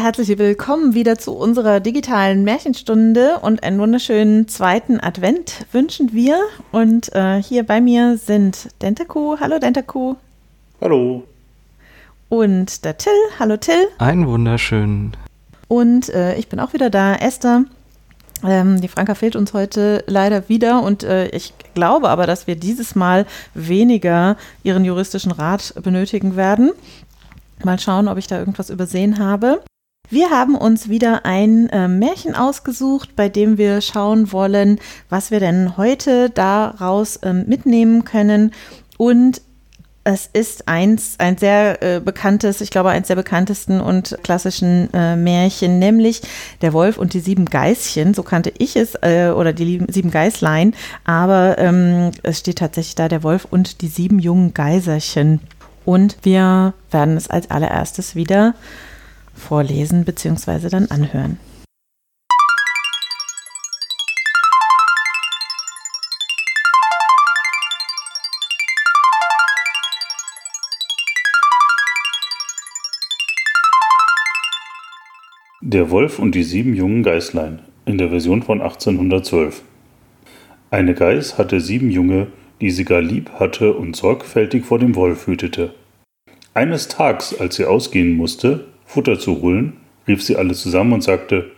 Ja, herzlich willkommen wieder zu unserer digitalen Märchenstunde und einen wunderschönen zweiten Advent wünschen wir. Und äh, hier bei mir sind Dentaku. Hallo Dentaku. Hallo. Und der Till. Hallo Till. Einen wunderschönen. Und äh, ich bin auch wieder da, Esther. Ähm, die Franka fehlt uns heute leider wieder und äh, ich glaube aber, dass wir dieses Mal weniger ihren juristischen Rat benötigen werden. Mal schauen, ob ich da irgendwas übersehen habe. Wir haben uns wieder ein äh, Märchen ausgesucht, bei dem wir schauen wollen, was wir denn heute daraus ähm, mitnehmen können. Und es ist eins, ein sehr äh, bekanntes, ich glaube, eins der bekanntesten und klassischen äh, Märchen, nämlich Der Wolf und die sieben Geißchen. So kannte ich es, äh, oder die sieben Geißlein. Aber ähm, es steht tatsächlich da Der Wolf und die sieben jungen Geiserchen. Und wir werden es als allererstes wieder vorlesen bzw. dann anhören. Der Wolf und die sieben jungen Geißlein in der Version von 1812. Eine Geiß hatte sieben Junge, die sie gar lieb hatte und sorgfältig vor dem Wolf hütete. Eines Tags, als sie ausgehen musste, Futter zu holen, rief sie alle zusammen und sagte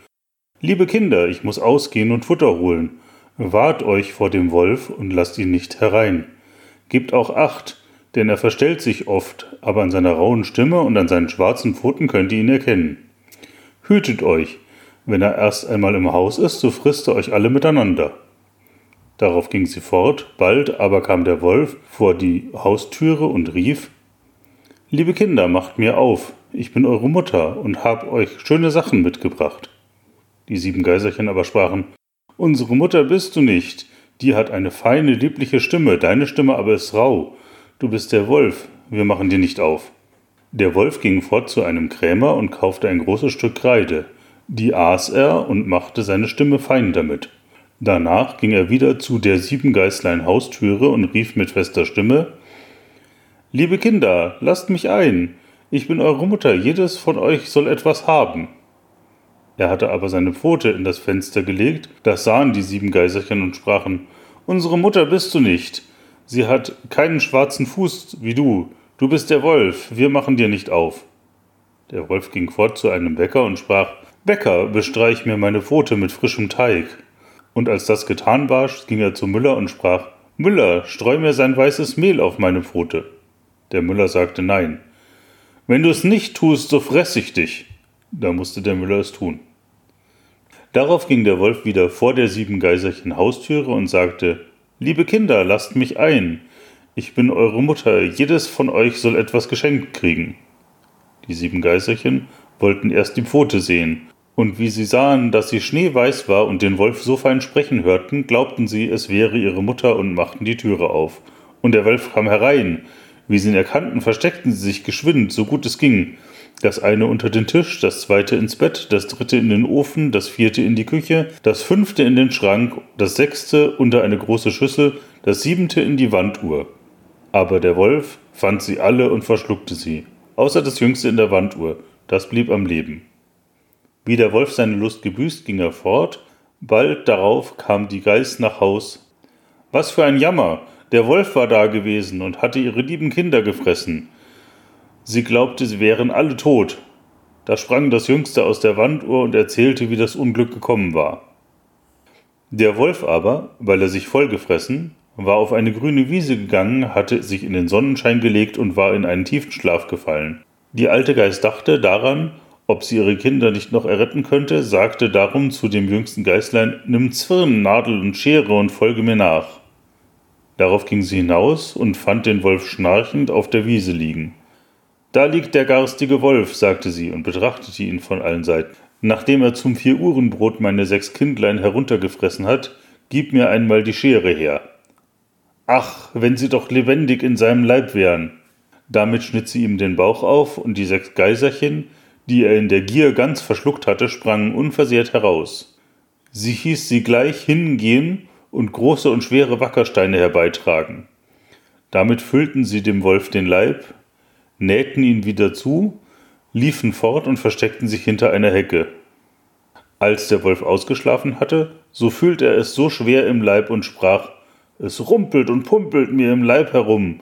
Liebe Kinder, ich muss ausgehen und Futter holen. Wahrt euch vor dem Wolf und lasst ihn nicht herein. Gebt auch acht, denn er verstellt sich oft, aber an seiner rauen Stimme und an seinen schwarzen Pfoten könnt ihr ihn erkennen. Hütet euch, wenn er erst einmal im Haus ist, so frisst er euch alle miteinander. Darauf ging sie fort, bald aber kam der Wolf vor die Haustüre und rief Liebe Kinder, macht mir auf, ich bin eure Mutter und hab euch schöne Sachen mitgebracht. Die sieben Geiserchen aber sprachen, Unsere Mutter bist du nicht, die hat eine feine, liebliche Stimme, deine Stimme aber ist rau. Du bist der Wolf, wir machen dir nicht auf. Der Wolf ging fort zu einem Krämer und kaufte ein großes Stück Kreide. Die aß er und machte seine Stimme fein damit. Danach ging er wieder zu der sieben Geißlein Haustüre und rief mit fester Stimme Liebe Kinder, lasst mich ein, ich bin eure Mutter, jedes von euch soll etwas haben. Er hatte aber seine Pfote in das Fenster gelegt, das sahen die sieben Geiserchen und sprachen, Unsere Mutter bist du nicht, sie hat keinen schwarzen Fuß wie du, du bist der Wolf, wir machen dir nicht auf. Der Wolf ging fort zu einem Bäcker und sprach, Bäcker, bestreich mir meine Pfote mit frischem Teig. Und als das getan war, ging er zu Müller und sprach, Müller, streu mir sein weißes Mehl auf meine Pfote. Der Müller sagte nein. Wenn du es nicht tust, so fress ich dich. Da musste der Müller es tun. Darauf ging der Wolf wieder vor der sieben Geiserchen Haustüre und sagte, Liebe Kinder, lasst mich ein. Ich bin eure Mutter, jedes von euch soll etwas geschenkt kriegen. Die sieben Geiserchen wollten erst die Pfote sehen, und wie sie sahen, dass sie schneeweiß war und den Wolf so fein sprechen hörten, glaubten sie, es wäre ihre Mutter und machten die Türe auf. Und der Wolf kam herein, wie sie ihn erkannten, versteckten sie sich geschwind, so gut es ging. Das eine unter den Tisch, das zweite ins Bett, das dritte in den Ofen, das vierte in die Küche, das fünfte in den Schrank, das sechste unter eine große Schüssel, das siebente in die Wanduhr. Aber der Wolf fand sie alle und verschluckte sie, außer das jüngste in der Wanduhr, das blieb am Leben. Wie der Wolf seine Lust gebüßt, ging er fort, bald darauf kam die Geiß nach Haus. Was für ein Jammer, der Wolf war da gewesen und hatte ihre lieben Kinder gefressen. Sie glaubte, sie wären alle tot. Da sprang das Jüngste aus der Wanduhr und erzählte, wie das Unglück gekommen war. Der Wolf aber, weil er sich vollgefressen, war auf eine grüne Wiese gegangen, hatte sich in den Sonnenschein gelegt und war in einen tiefen Schlaf gefallen. Die alte Geist dachte daran, ob sie ihre Kinder nicht noch erretten könnte, sagte darum zu dem jüngsten Geißlein, nimm Zwirn, Nadel und Schere und folge mir nach. Darauf ging sie hinaus und fand den Wolf schnarchend auf der Wiese liegen. Da liegt der garstige Wolf, sagte sie und betrachtete ihn von allen Seiten. Nachdem er zum Vier-Uhren-Brot meine sechs Kindlein heruntergefressen hat, gib mir einmal die Schere her. Ach, wenn sie doch lebendig in seinem Leib wären! Damit schnitt sie ihm den Bauch auf, und die sechs Geiserchen, die er in der Gier ganz verschluckt hatte, sprangen unversehrt heraus. Sie hieß sie gleich hingehen und große und schwere Wackersteine herbeitragen. Damit füllten sie dem Wolf den Leib, nähten ihn wieder zu, liefen fort und versteckten sich hinter einer Hecke. Als der Wolf ausgeschlafen hatte, so fühlte er es so schwer im Leib und sprach Es rumpelt und pumpelt mir im Leib herum.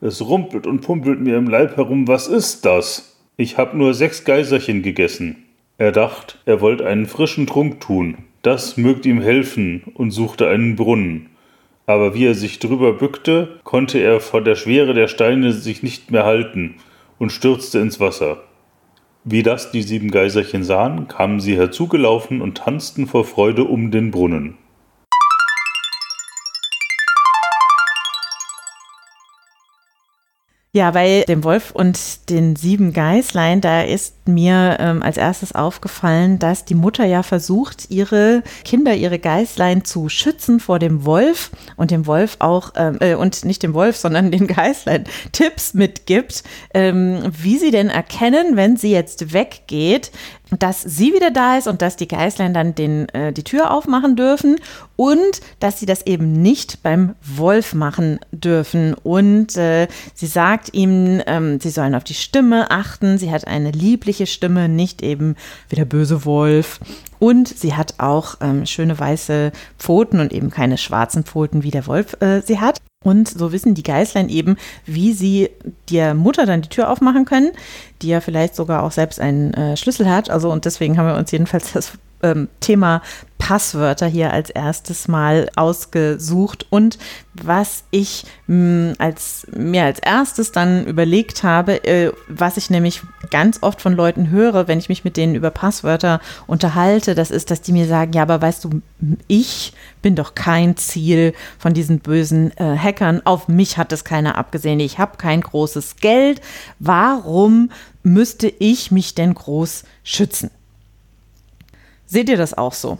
Es rumpelt und pumpelt mir im Leib herum, was ist das? Ich hab nur sechs Geiserchen gegessen. Er dacht, er wollte einen frischen Trunk tun, das mögt ihm helfen, und suchte einen Brunnen. Aber wie er sich drüber bückte, konnte er vor der Schwere der Steine sich nicht mehr halten und stürzte ins Wasser. Wie das die sieben Geiserchen sahen, kamen sie herzugelaufen und tanzten vor Freude um den Brunnen. Ja, bei dem Wolf und den sieben Geißlein, da ist mir ähm, als erstes aufgefallen, dass die Mutter ja versucht, ihre Kinder, ihre Geißlein zu schützen vor dem Wolf und dem Wolf auch, ähm, äh, und nicht dem Wolf, sondern den Geißlein Tipps mitgibt, ähm, wie sie denn erkennen, wenn sie jetzt weggeht, dass sie wieder da ist und dass die Geißlein dann den, äh, die Tür aufmachen dürfen und dass sie das eben nicht beim Wolf machen dürfen. Und äh, sie sagt ihm, ähm, sie sollen auf die Stimme achten. Sie hat eine liebliche Stimme, nicht eben wie der böse Wolf. Und sie hat auch ähm, schöne weiße Pfoten und eben keine schwarzen Pfoten, wie der Wolf äh, sie hat. Und so wissen die Geißlein eben, wie sie der Mutter dann die Tür aufmachen können, die ja vielleicht sogar auch selbst einen äh, Schlüssel hat. Also und deswegen haben wir uns jedenfalls das ähm, Thema Passwörter hier als erstes Mal ausgesucht. Und was ich mh, hm, als, mir als erstes dann überlegt habe, äh, was ich nämlich ganz oft von Leuten höre, wenn ich mich mit denen über Passwörter unterhalte, das ist, dass die mir sagen, ja, aber weißt du, ich bin doch kein Ziel von diesen bösen äh, Hackern. Auf mich hat es keiner abgesehen. Ich habe kein großes Geld. Warum müsste ich mich denn groß schützen? Seht ihr das auch so?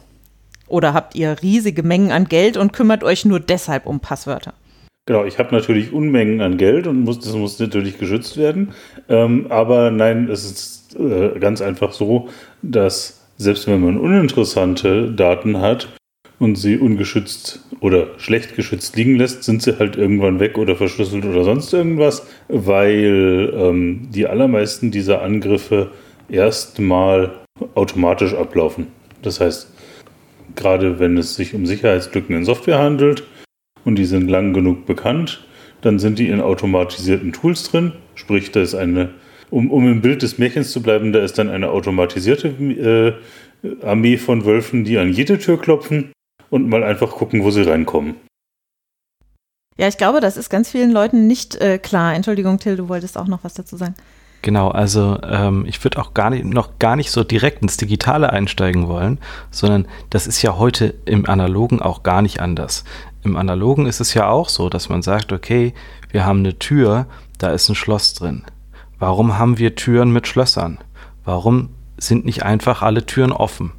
Oder habt ihr riesige Mengen an Geld und kümmert euch nur deshalb um Passwörter? Genau, ich habe natürlich Unmengen an Geld und muss, das muss natürlich geschützt werden. Ähm, aber nein, es ist äh, ganz einfach so, dass selbst wenn man uninteressante Daten hat und sie ungeschützt oder schlecht geschützt liegen lässt, sind sie halt irgendwann weg oder verschlüsselt oder sonst irgendwas, weil ähm, die allermeisten dieser Angriffe erstmal automatisch ablaufen. Das heißt, gerade wenn es sich um Sicherheitslücken in Software handelt und die sind lang genug bekannt, dann sind die in automatisierten Tools drin. Sprich, da ist eine, um, um im Bild des Märchens zu bleiben, da ist dann eine automatisierte äh, Armee von Wölfen, die an jede Tür klopfen und mal einfach gucken, wo sie reinkommen. Ja, ich glaube, das ist ganz vielen Leuten nicht äh, klar. Entschuldigung, Till, du wolltest auch noch was dazu sagen. Genau, also ähm, ich würde auch gar nicht, noch gar nicht so direkt ins Digitale einsteigen wollen, sondern das ist ja heute im Analogen auch gar nicht anders. Im Analogen ist es ja auch so, dass man sagt, okay, wir haben eine Tür, da ist ein Schloss drin. Warum haben wir Türen mit Schlössern? Warum sind nicht einfach alle Türen offen?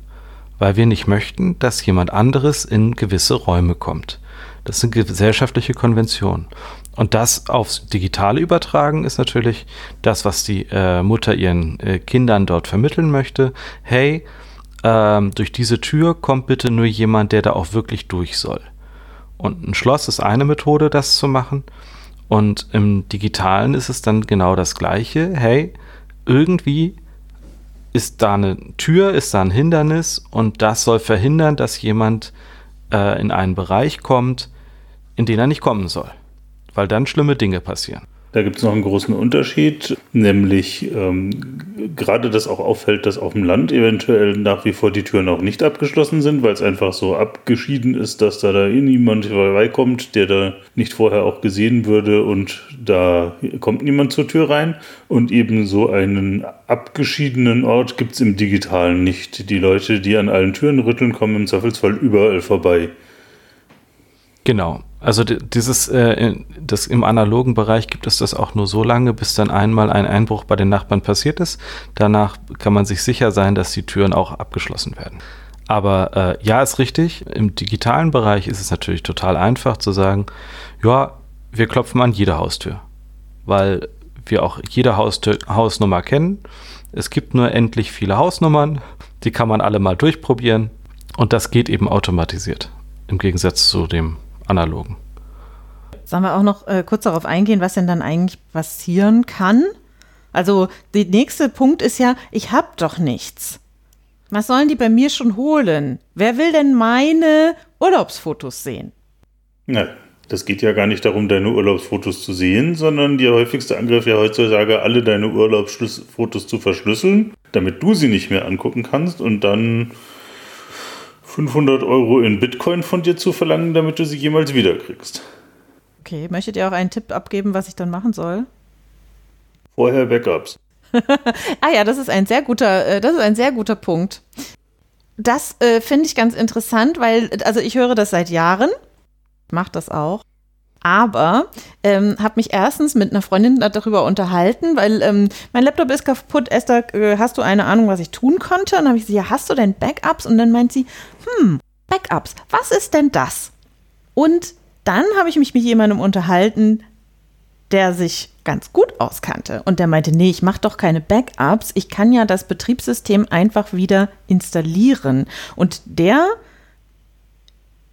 Weil wir nicht möchten, dass jemand anderes in gewisse Räume kommt. Das sind gesellschaftliche Konventionen. Und das aufs Digitale übertragen ist natürlich das, was die äh, Mutter ihren äh, Kindern dort vermitteln möchte. Hey, ähm, durch diese Tür kommt bitte nur jemand, der da auch wirklich durch soll. Und ein Schloss ist eine Methode, das zu machen. Und im Digitalen ist es dann genau das Gleiche. Hey, irgendwie ist da eine Tür, ist da ein Hindernis und das soll verhindern, dass jemand äh, in einen Bereich kommt, in den er nicht kommen soll weil dann schlimme Dinge passieren. Da gibt es noch einen großen Unterschied, nämlich ähm, gerade das auch auffällt, dass auf dem Land eventuell nach wie vor die Türen auch nicht abgeschlossen sind, weil es einfach so abgeschieden ist, dass da, da eh niemand vorbeikommt, der da nicht vorher auch gesehen würde und da kommt niemand zur Tür rein. Und eben so einen abgeschiedenen Ort gibt es im Digitalen nicht. Die Leute, die an allen Türen rütteln, kommen im Zweifelsfall überall vorbei. Genau. Also dieses, äh, das im analogen Bereich gibt es das auch nur so lange, bis dann einmal ein Einbruch bei den Nachbarn passiert ist. Danach kann man sich sicher sein, dass die Türen auch abgeschlossen werden. Aber äh, ja, ist richtig. Im digitalen Bereich ist es natürlich total einfach zu sagen, ja, wir klopfen an jede Haustür, weil wir auch jede Haustür, Hausnummer kennen. Es gibt nur endlich viele Hausnummern, die kann man alle mal durchprobieren und das geht eben automatisiert im Gegensatz zu dem analogen. Sollen wir auch noch äh, kurz darauf eingehen, was denn dann eigentlich passieren kann, Also der nächste Punkt ist ja, ich habe doch nichts. Was sollen die bei mir schon holen? Wer will denn meine Urlaubsfotos sehen? Na, das geht ja gar nicht darum, deine Urlaubsfotos zu sehen, sondern der häufigste Angriff ja heutzutage, alle deine Urlaubsfotos zu verschlüsseln, damit du sie nicht mehr angucken kannst und dann 500 Euro in Bitcoin von dir zu verlangen, damit du sie jemals wiederkriegst. Okay, möchtet ihr auch einen Tipp abgeben, was ich dann machen soll? Vorher Backups. ah ja, das ist ein sehr guter, äh, das ist ein sehr guter Punkt. Das äh, finde ich ganz interessant, weil, also ich höre das seit Jahren, mache das auch. Aber ähm, habe mich erstens mit einer Freundin darüber unterhalten, weil ähm, mein Laptop ist kaputt. Esther, äh, hast du eine Ahnung, was ich tun konnte? Und dann habe ich sie, ja, hast du denn Backups? Und dann meint sie, hm, Backups, was ist denn das? Und dann habe ich mich mit jemandem unterhalten, der sich ganz gut auskannte und der meinte, nee, ich mache doch keine Backups, ich kann ja das Betriebssystem einfach wieder installieren. Und der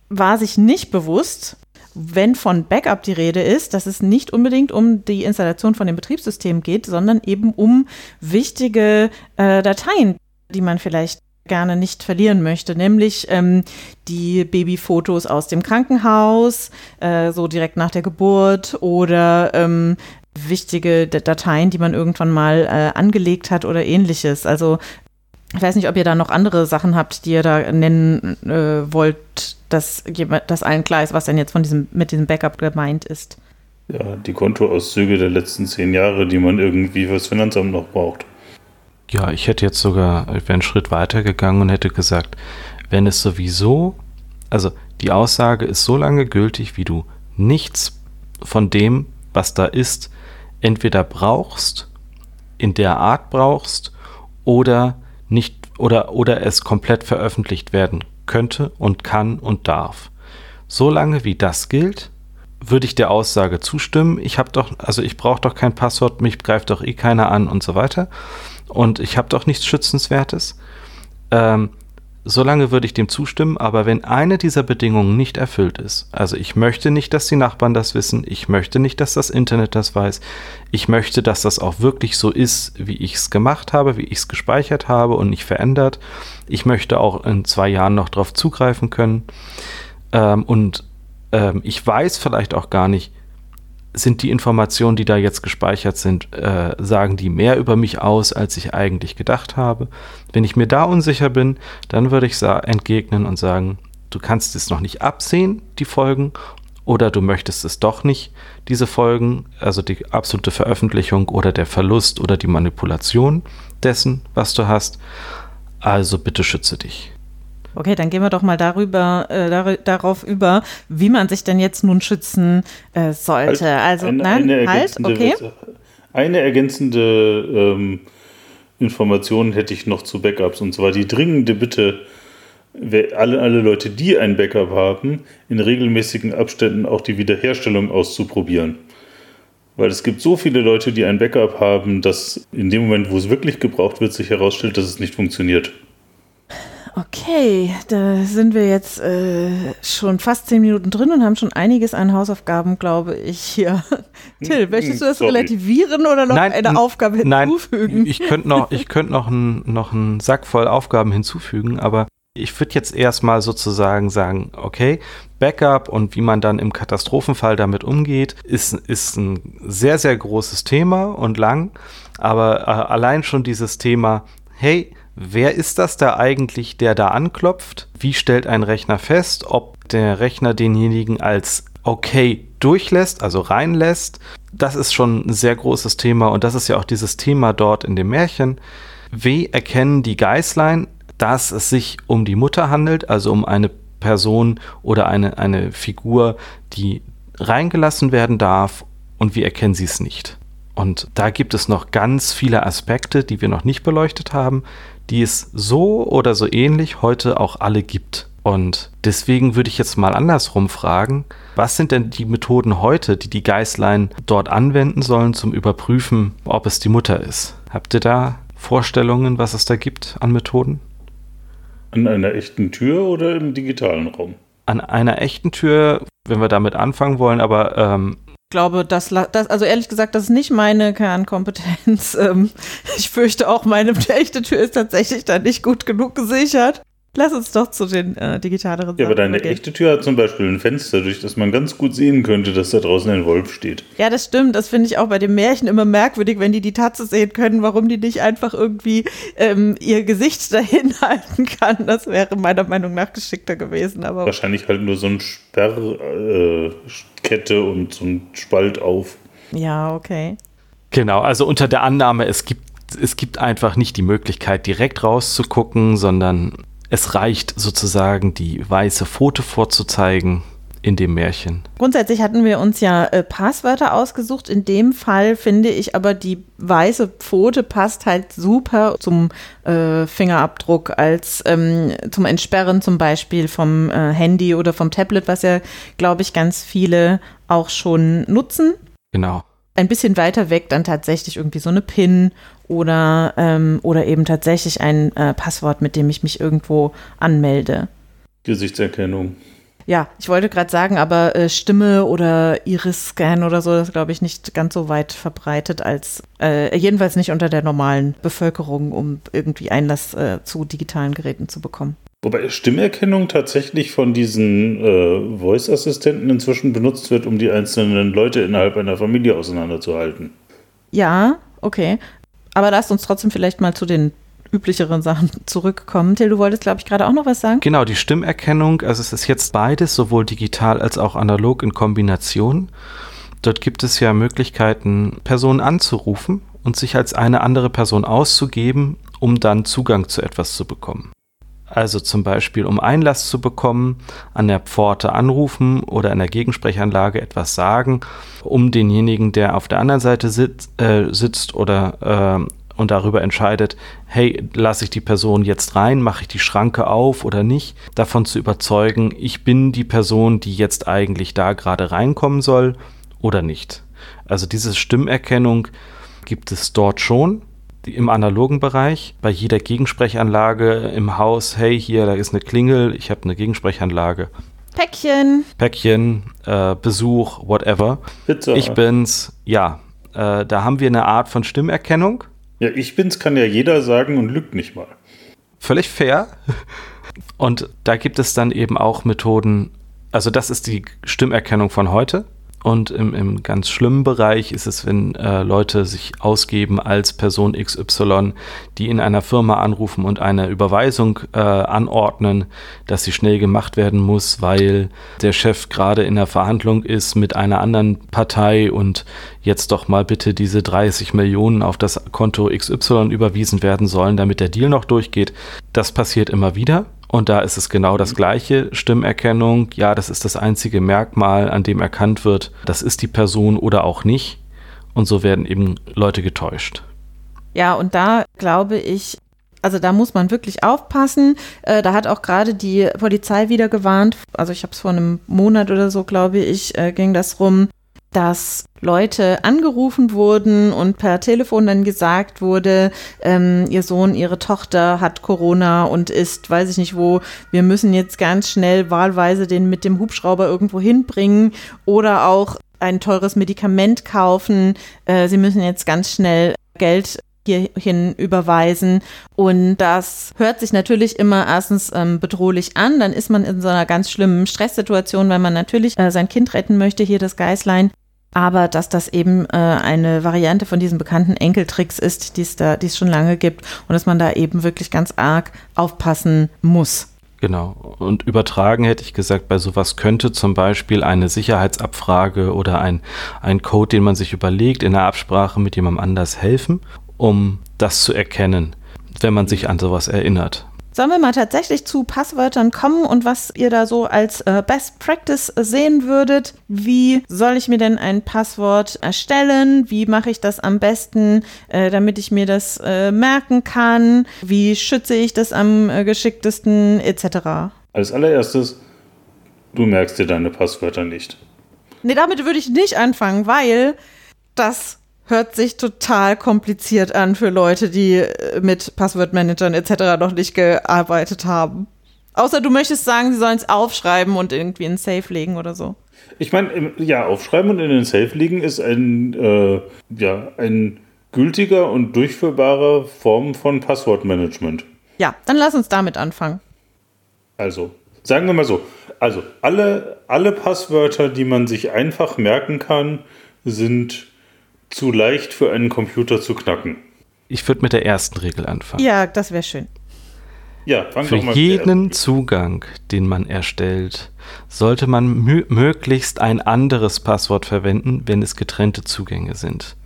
war sich nicht bewusst, wenn von Backup die Rede ist, dass es nicht unbedingt um die Installation von dem Betriebssystem geht, sondern eben um wichtige äh, Dateien, die man vielleicht gerne nicht verlieren möchte, nämlich ähm, die Babyfotos aus dem Krankenhaus, äh, so direkt nach der Geburt oder ähm, wichtige Dateien, die man irgendwann mal äh, angelegt hat oder ähnliches. Also ich weiß nicht, ob ihr da noch andere Sachen habt, die ihr da nennen äh, wollt, dass, dass allen klar ist, was denn jetzt von diesem, mit diesem Backup gemeint ist. Ja, die Kontoauszüge der letzten zehn Jahre, die man irgendwie fürs Finanzamt noch braucht. Ja, ich hätte jetzt sogar, ich wäre einen Schritt weiter gegangen und hätte gesagt, wenn es sowieso, also die Aussage ist so lange gültig, wie du nichts von dem, was da ist, entweder brauchst, in der Art brauchst oder nicht oder, oder es komplett veröffentlicht werden könnte und kann und darf. Solange wie das gilt, würde ich der Aussage zustimmen. Ich habe doch, also ich brauche doch kein Passwort, mich greift doch eh keiner an und so weiter und ich habe doch nichts Schützenswertes, ähm, solange würde ich dem zustimmen, aber wenn eine dieser Bedingungen nicht erfüllt ist, also ich möchte nicht, dass die Nachbarn das wissen, ich möchte nicht, dass das Internet das weiß, ich möchte, dass das auch wirklich so ist, wie ich es gemacht habe, wie ich es gespeichert habe und nicht verändert, ich möchte auch in zwei Jahren noch darauf zugreifen können ähm, und ähm, ich weiß vielleicht auch gar nicht, sind die Informationen, die da jetzt gespeichert sind, äh, sagen die mehr über mich aus, als ich eigentlich gedacht habe. Wenn ich mir da unsicher bin, dann würde ich entgegnen und sagen, du kannst es noch nicht absehen, die Folgen, oder du möchtest es doch nicht, diese Folgen, also die absolute Veröffentlichung oder der Verlust oder die Manipulation dessen, was du hast. Also bitte schütze dich. Okay, dann gehen wir doch mal darüber, äh, dar darauf über, wie man sich denn jetzt nun schützen äh, sollte. Halt, also, eine, nein, eine halt, okay. Eine ergänzende ähm, Information hätte ich noch zu Backups und zwar die dringende Bitte, alle, alle Leute, die ein Backup haben, in regelmäßigen Abständen auch die Wiederherstellung auszuprobieren. Weil es gibt so viele Leute, die ein Backup haben, dass in dem Moment, wo es wirklich gebraucht wird, sich herausstellt, dass es nicht funktioniert. Okay, da sind wir jetzt äh, schon fast zehn Minuten drin und haben schon einiges an Hausaufgaben, glaube ich, hier. Till, möchtest du das Sorry. relativieren oder noch nein, eine Aufgabe hinzufügen? Nein, ich könnte noch, ich könnt noch, ein, noch einen Sack voll Aufgaben hinzufügen, aber ich würde jetzt erstmal sozusagen sagen, okay, Backup und wie man dann im Katastrophenfall damit umgeht, ist, ist ein sehr, sehr großes Thema und lang. Aber äh, allein schon dieses Thema, hey, Wer ist das da eigentlich, der da anklopft? Wie stellt ein Rechner fest, ob der Rechner denjenigen als okay durchlässt, also reinlässt? Das ist schon ein sehr großes Thema und das ist ja auch dieses Thema dort in dem Märchen. Wie erkennen die Geißlein, dass es sich um die Mutter handelt, also um eine Person oder eine, eine Figur, die reingelassen werden darf und wie erkennen sie es nicht? Und da gibt es noch ganz viele Aspekte, die wir noch nicht beleuchtet haben, die es so oder so ähnlich heute auch alle gibt. Und deswegen würde ich jetzt mal andersrum fragen, was sind denn die Methoden heute, die die Geißlein dort anwenden sollen zum Überprüfen, ob es die Mutter ist? Habt ihr da Vorstellungen, was es da gibt an Methoden? An einer echten Tür oder im digitalen Raum? An einer echten Tür, wenn wir damit anfangen wollen, aber ähm, glaube, das, das, also ehrlich gesagt, das ist nicht meine Kernkompetenz. Ähm, ich fürchte auch, meine echte Tür ist tatsächlich da nicht gut genug gesichert. Lass uns doch zu den äh, digitaleren Ja, aber deine gehen. echte Tür hat zum Beispiel ein Fenster, durch das man ganz gut sehen könnte, dass da draußen ein Wolf steht. Ja, das stimmt. Das finde ich auch bei den Märchen immer merkwürdig, wenn die die Tatze sehen können, warum die nicht einfach irgendwie ähm, ihr Gesicht dahin halten kann. Das wäre meiner Meinung nach geschickter gewesen. Aber Wahrscheinlich halt nur so eine Sperrkette äh, und so ein Spalt auf. Ja, okay. Genau, also unter der Annahme, es gibt es gibt einfach nicht die Möglichkeit, direkt rauszugucken, sondern es reicht sozusagen, die weiße Pfote vorzuzeigen in dem Märchen. Grundsätzlich hatten wir uns ja äh, Passwörter ausgesucht. In dem Fall finde ich aber, die weiße Pfote passt halt super zum äh, Fingerabdruck als ähm, zum Entsperren zum Beispiel vom äh, Handy oder vom Tablet, was ja, glaube ich, ganz viele auch schon nutzen. Genau. Ein bisschen weiter weg dann tatsächlich irgendwie so eine PIN oder, ähm, oder eben tatsächlich ein äh, Passwort, mit dem ich mich irgendwo anmelde. Gesichtserkennung. Ja, ich wollte gerade sagen, aber äh, Stimme oder Iris-Scan oder so, das glaube ich nicht ganz so weit verbreitet als, äh, jedenfalls nicht unter der normalen Bevölkerung, um irgendwie Einlass äh, zu digitalen Geräten zu bekommen. Wobei Stimmerkennung tatsächlich von diesen äh, Voice-Assistenten inzwischen benutzt wird, um die einzelnen Leute innerhalb einer Familie auseinanderzuhalten. Ja, okay. Aber lasst uns trotzdem vielleicht mal zu den üblicheren Sachen zurückkommen. Till, du wolltest, glaube ich, gerade auch noch was sagen? Genau, die Stimmerkennung, also es ist jetzt beides, sowohl digital als auch analog in Kombination. Dort gibt es ja Möglichkeiten, Personen anzurufen und sich als eine andere Person auszugeben, um dann Zugang zu etwas zu bekommen. Also zum Beispiel, um Einlass zu bekommen, an der Pforte anrufen oder in der Gegensprechanlage etwas sagen, um denjenigen, der auf der anderen Seite sitz, äh, sitzt oder äh, und darüber entscheidet, hey, lasse ich die Person jetzt rein, mache ich die Schranke auf oder nicht, davon zu überzeugen, ich bin die Person, die jetzt eigentlich da gerade reinkommen soll oder nicht. Also diese Stimmerkennung gibt es dort schon im analogen Bereich, bei jeder Gegensprechanlage im Haus, hey, hier, da ist eine Klingel, ich habe eine Gegensprechanlage. Päckchen. Päckchen, äh, Besuch, whatever. Pizza. Ich bin's, ja. Äh, da haben wir eine Art von Stimmerkennung. Ja, ich bin's, kann ja jeder sagen und lügt nicht mal. Völlig fair. Und da gibt es dann eben auch Methoden, also das ist die Stimmerkennung von heute. Und im, im ganz schlimmen Bereich ist es, wenn äh, Leute sich ausgeben als Person XY, die in einer Firma anrufen und eine Überweisung äh, anordnen, dass sie schnell gemacht werden muss, weil der Chef gerade in der Verhandlung ist mit einer anderen Partei und jetzt doch mal bitte diese 30 Millionen auf das Konto XY überwiesen werden sollen, damit der Deal noch durchgeht. Das passiert immer wieder. Und da ist es genau das gleiche. Stimmerkennung, ja, das ist das einzige Merkmal, an dem erkannt wird, das ist die Person oder auch nicht. Und so werden eben Leute getäuscht. Ja, und da glaube ich, also da muss man wirklich aufpassen. Äh, da hat auch gerade die Polizei wieder gewarnt. Also ich habe es vor einem Monat oder so, glaube ich, äh, ging das rum, dass Leute angerufen wurden und per Telefon dann gesagt wurde, ähm, ihr Sohn, ihre Tochter hat Corona und ist, weiß ich nicht wo, wir müssen jetzt ganz schnell wahlweise den mit dem Hubschrauber irgendwo hinbringen oder auch ein teures Medikament kaufen. Äh, sie müssen jetzt ganz schnell Geld hierhin überweisen. Und das hört sich natürlich immer erstens ähm, bedrohlich an. Dann ist man in so einer ganz schlimmen Stresssituation, weil man natürlich äh, sein Kind retten möchte, hier das Geißlein aber dass das eben äh, eine Variante von diesen bekannten Enkeltricks ist, die es da, es schon lange gibt und dass man da eben wirklich ganz arg aufpassen muss. Genau. Und übertragen hätte ich gesagt, bei sowas könnte zum Beispiel eine Sicherheitsabfrage oder ein, ein Code, den man sich überlegt, in der Absprache mit jemandem anders helfen, um das zu erkennen, wenn man sich an sowas erinnert. Sollen wir mal tatsächlich zu Passwörtern kommen und was ihr da so als äh, Best Practice sehen würdet? Wie soll ich mir denn ein Passwort erstellen? Wie mache ich das am besten, äh, damit ich mir das äh, merken kann? Wie schütze ich das am geschicktesten etc.? Als allererstes, du merkst dir deine Passwörter nicht. Nee, damit würde ich nicht anfangen, weil das hört sich total kompliziert an für Leute, die äh, mit Passwortmanagern etc. noch nicht gearbeitet haben. Außer du möchtest sagen, sie sollen es aufschreiben und irgendwie in Safe legen oder so. Ich meine, ja, aufschreiben und in den Safe liegen ist ein, äh, ja, ein gültiger und durchführbarer Form von Passwortmanagement. Ja, dann lass uns damit anfangen. Also, sagen wir mal so, also alle, alle Passwörter, die man sich einfach merken kann, sind zu leicht für einen Computer zu knacken. Ich würde mit der ersten Regel anfangen. Ja, das wäre schön. Ja, fang Für mal jeden Zugang, den man erstellt, sollte man möglichst ein anderes Passwort verwenden, wenn es getrennte Zugänge sind.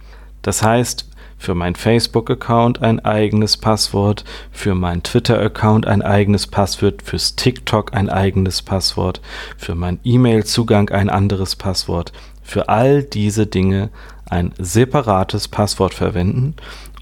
Das heißt, für meinen Facebook-Account ein eigenes Passwort, für meinen Twitter-Account ein eigenes Passwort, fürs TikTok ein eigenes Passwort, für meinen E-Mail-Zugang ein anderes Passwort. Für all diese Dinge ein separates Passwort verwenden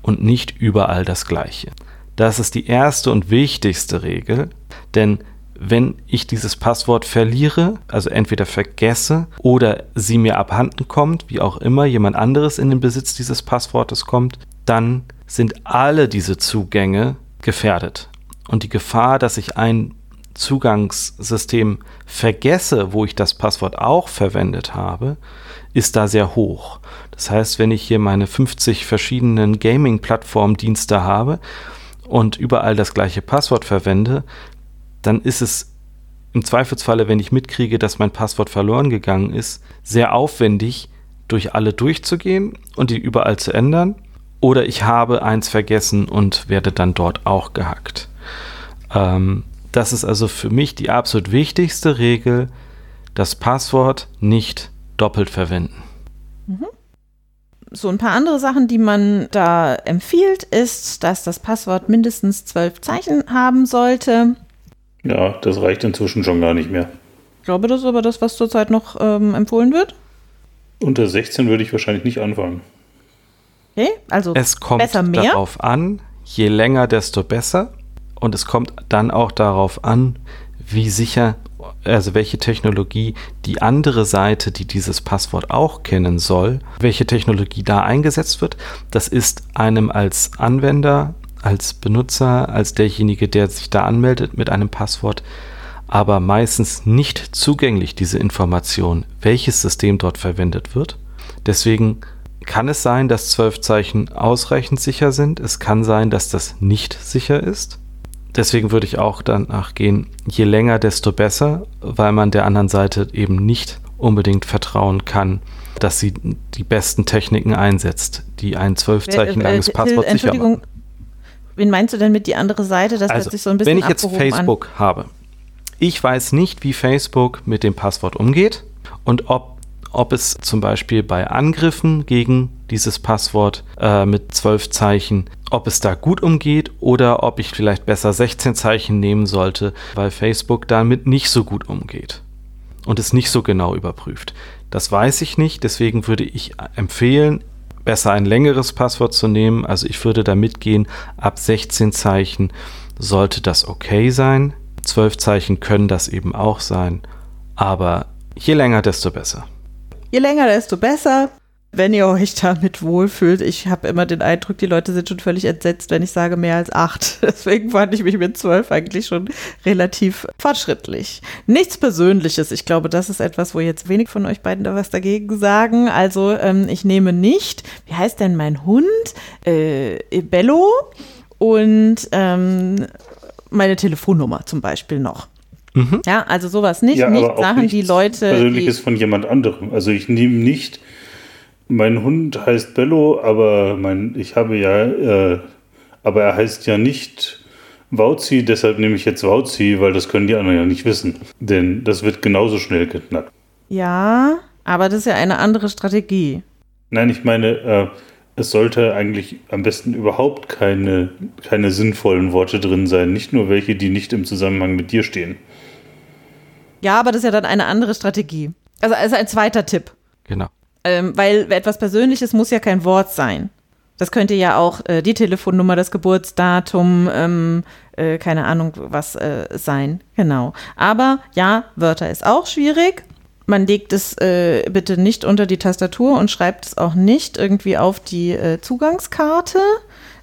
und nicht überall das gleiche. Das ist die erste und wichtigste Regel, denn wenn ich dieses Passwort verliere, also entweder vergesse oder sie mir abhanden kommt, wie auch immer jemand anderes in den Besitz dieses Passwortes kommt, dann sind alle diese Zugänge gefährdet. Und die Gefahr, dass ich ein Zugangssystem vergesse, wo ich das Passwort auch verwendet habe, ist da sehr hoch. Das heißt, wenn ich hier meine 50 verschiedenen Gaming-Plattform-Dienste habe und überall das gleiche Passwort verwende, dann ist es im Zweifelsfalle, wenn ich mitkriege, dass mein Passwort verloren gegangen ist, sehr aufwendig, durch alle durchzugehen und die überall zu ändern. Oder ich habe eins vergessen und werde dann dort auch gehackt. Ähm, das ist also für mich die absolut wichtigste Regel, das Passwort nicht doppelt verwenden. Mhm. So ein paar andere Sachen, die man da empfiehlt, ist, dass das Passwort mindestens zwölf Zeichen haben sollte. Ja, das reicht inzwischen schon gar nicht mehr. Ich glaube, das ist aber das, was zurzeit noch ähm, empfohlen wird. Unter 16 würde ich wahrscheinlich nicht anfangen. Okay, also es kommt besser mehr. darauf an, je länger, desto besser. Und es kommt dann auch darauf an, wie sicher, also welche Technologie die andere Seite, die dieses Passwort auch kennen soll, welche Technologie da eingesetzt wird. Das ist einem als Anwender als Benutzer, als derjenige, der sich da anmeldet mit einem Passwort, aber meistens nicht zugänglich, diese Information, welches System dort verwendet wird. Deswegen kann es sein, dass zwölf Zeichen ausreichend sicher sind. Es kann sein, dass das nicht sicher ist. Deswegen würde ich auch danach gehen, je länger, desto besser, weil man der anderen Seite eben nicht unbedingt vertrauen kann, dass sie die besten Techniken einsetzt, die ein zwölf Zeichen langes Passwort sicher machen. Wen meinst du denn mit die andere Seite? Das also, sich so ein bisschen Wenn ich jetzt Facebook an. habe, ich weiß nicht, wie Facebook mit dem Passwort umgeht und ob, ob es zum Beispiel bei Angriffen gegen dieses Passwort äh, mit zwölf Zeichen, ob es da gut umgeht oder ob ich vielleicht besser 16 Zeichen nehmen sollte, weil Facebook damit nicht so gut umgeht und es nicht so genau überprüft. Das weiß ich nicht, deswegen würde ich empfehlen, besser ein längeres Passwort zu nehmen. Also ich würde da mitgehen, ab 16 Zeichen sollte das okay sein. 12 Zeichen können das eben auch sein. Aber je länger, desto besser. Je länger, desto besser wenn ihr euch damit wohlfühlt. Ich habe immer den Eindruck, die Leute sind schon völlig entsetzt, wenn ich sage mehr als acht. Deswegen fand ich mich mit zwölf eigentlich schon relativ fortschrittlich. Nichts Persönliches. Ich glaube, das ist etwas, wo jetzt wenig von euch beiden da was dagegen sagen. Also ähm, ich nehme nicht, wie heißt denn mein Hund? Äh, Bello und ähm, meine Telefonnummer zum Beispiel noch. Mhm. Ja, also sowas nicht. Ja, nicht Sachen, die Leute. Persönliches die, von jemand anderem. Also ich nehme nicht mein Hund heißt Bello, aber mein, ich habe ja, äh, aber er heißt ja nicht Wauzi, deshalb nehme ich jetzt Wauzi, weil das können die anderen ja nicht wissen. Denn das wird genauso schnell geknackt. Ja, aber das ist ja eine andere Strategie. Nein, ich meine, äh, es sollte eigentlich am besten überhaupt keine, keine sinnvollen Worte drin sein, nicht nur welche, die nicht im Zusammenhang mit dir stehen. Ja, aber das ist ja dann eine andere Strategie. Also, also ein zweiter Tipp. Genau. Ähm, weil etwas Persönliches muss ja kein Wort sein. Das könnte ja auch äh, die Telefonnummer, das Geburtsdatum, ähm, äh, keine Ahnung was äh, sein. Genau. Aber ja, Wörter ist auch schwierig. Man legt es äh, bitte nicht unter die Tastatur und schreibt es auch nicht irgendwie auf die äh, Zugangskarte,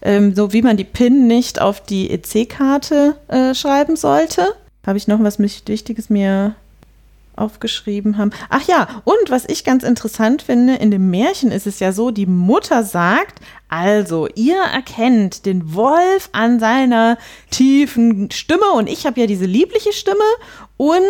ähm, so wie man die PIN nicht auf die EC-Karte äh, schreiben sollte. Habe ich noch was Wichtiges mir aufgeschrieben haben. Ach ja, und was ich ganz interessant finde, in dem Märchen ist es ja so, die Mutter sagt, also ihr erkennt den Wolf an seiner tiefen Stimme und ich habe ja diese liebliche Stimme und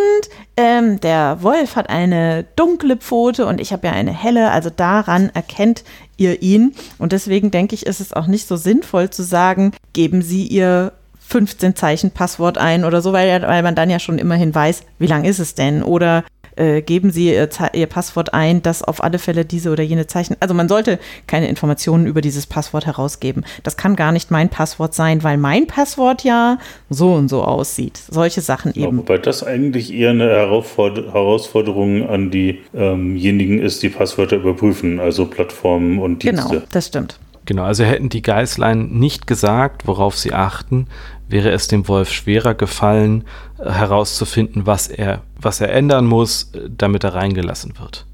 ähm, der Wolf hat eine dunkle Pfote und ich habe ja eine helle, also daran erkennt ihr ihn. Und deswegen denke ich, ist es auch nicht so sinnvoll zu sagen, geben Sie Ihr 15 Zeichen Passwort ein oder so, weil, weil man dann ja schon immerhin weiß, wie lang ist es denn? Oder äh, geben Sie ihr, ihr, Passwort ein, das auf alle Fälle diese oder jene Zeichen. Also man sollte keine Informationen über dieses Passwort herausgeben. Das kann gar nicht mein Passwort sein, weil mein Passwort ja so und so aussieht. Solche Sachen eben. Ja, wobei das eigentlich eher eine Herausforderung an diejenigen ähm ist, die Passwörter überprüfen, also Plattformen und Dienste. Genau, das stimmt. Genau, also hätten die Geißlein nicht gesagt, worauf sie achten, wäre es dem Wolf schwerer gefallen, äh, herauszufinden, was er, was er ändern muss, äh, damit er reingelassen wird.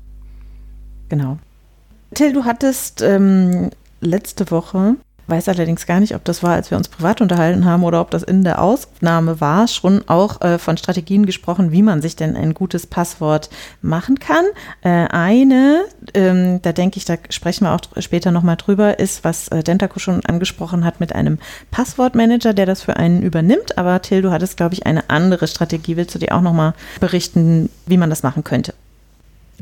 Genau. Till, du hattest ähm, letzte Woche weiß allerdings gar nicht, ob das war, als wir uns privat unterhalten haben oder ob das in der Aufnahme war, schon auch äh, von Strategien gesprochen, wie man sich denn ein gutes Passwort machen kann. Äh, eine, ähm, da denke ich, da sprechen wir auch später nochmal drüber, ist, was äh, Dentaco schon angesprochen hat mit einem Passwortmanager, der das für einen übernimmt. Aber Till, du hattest, glaube ich, eine andere Strategie. Willst du dir auch nochmal berichten, wie man das machen könnte?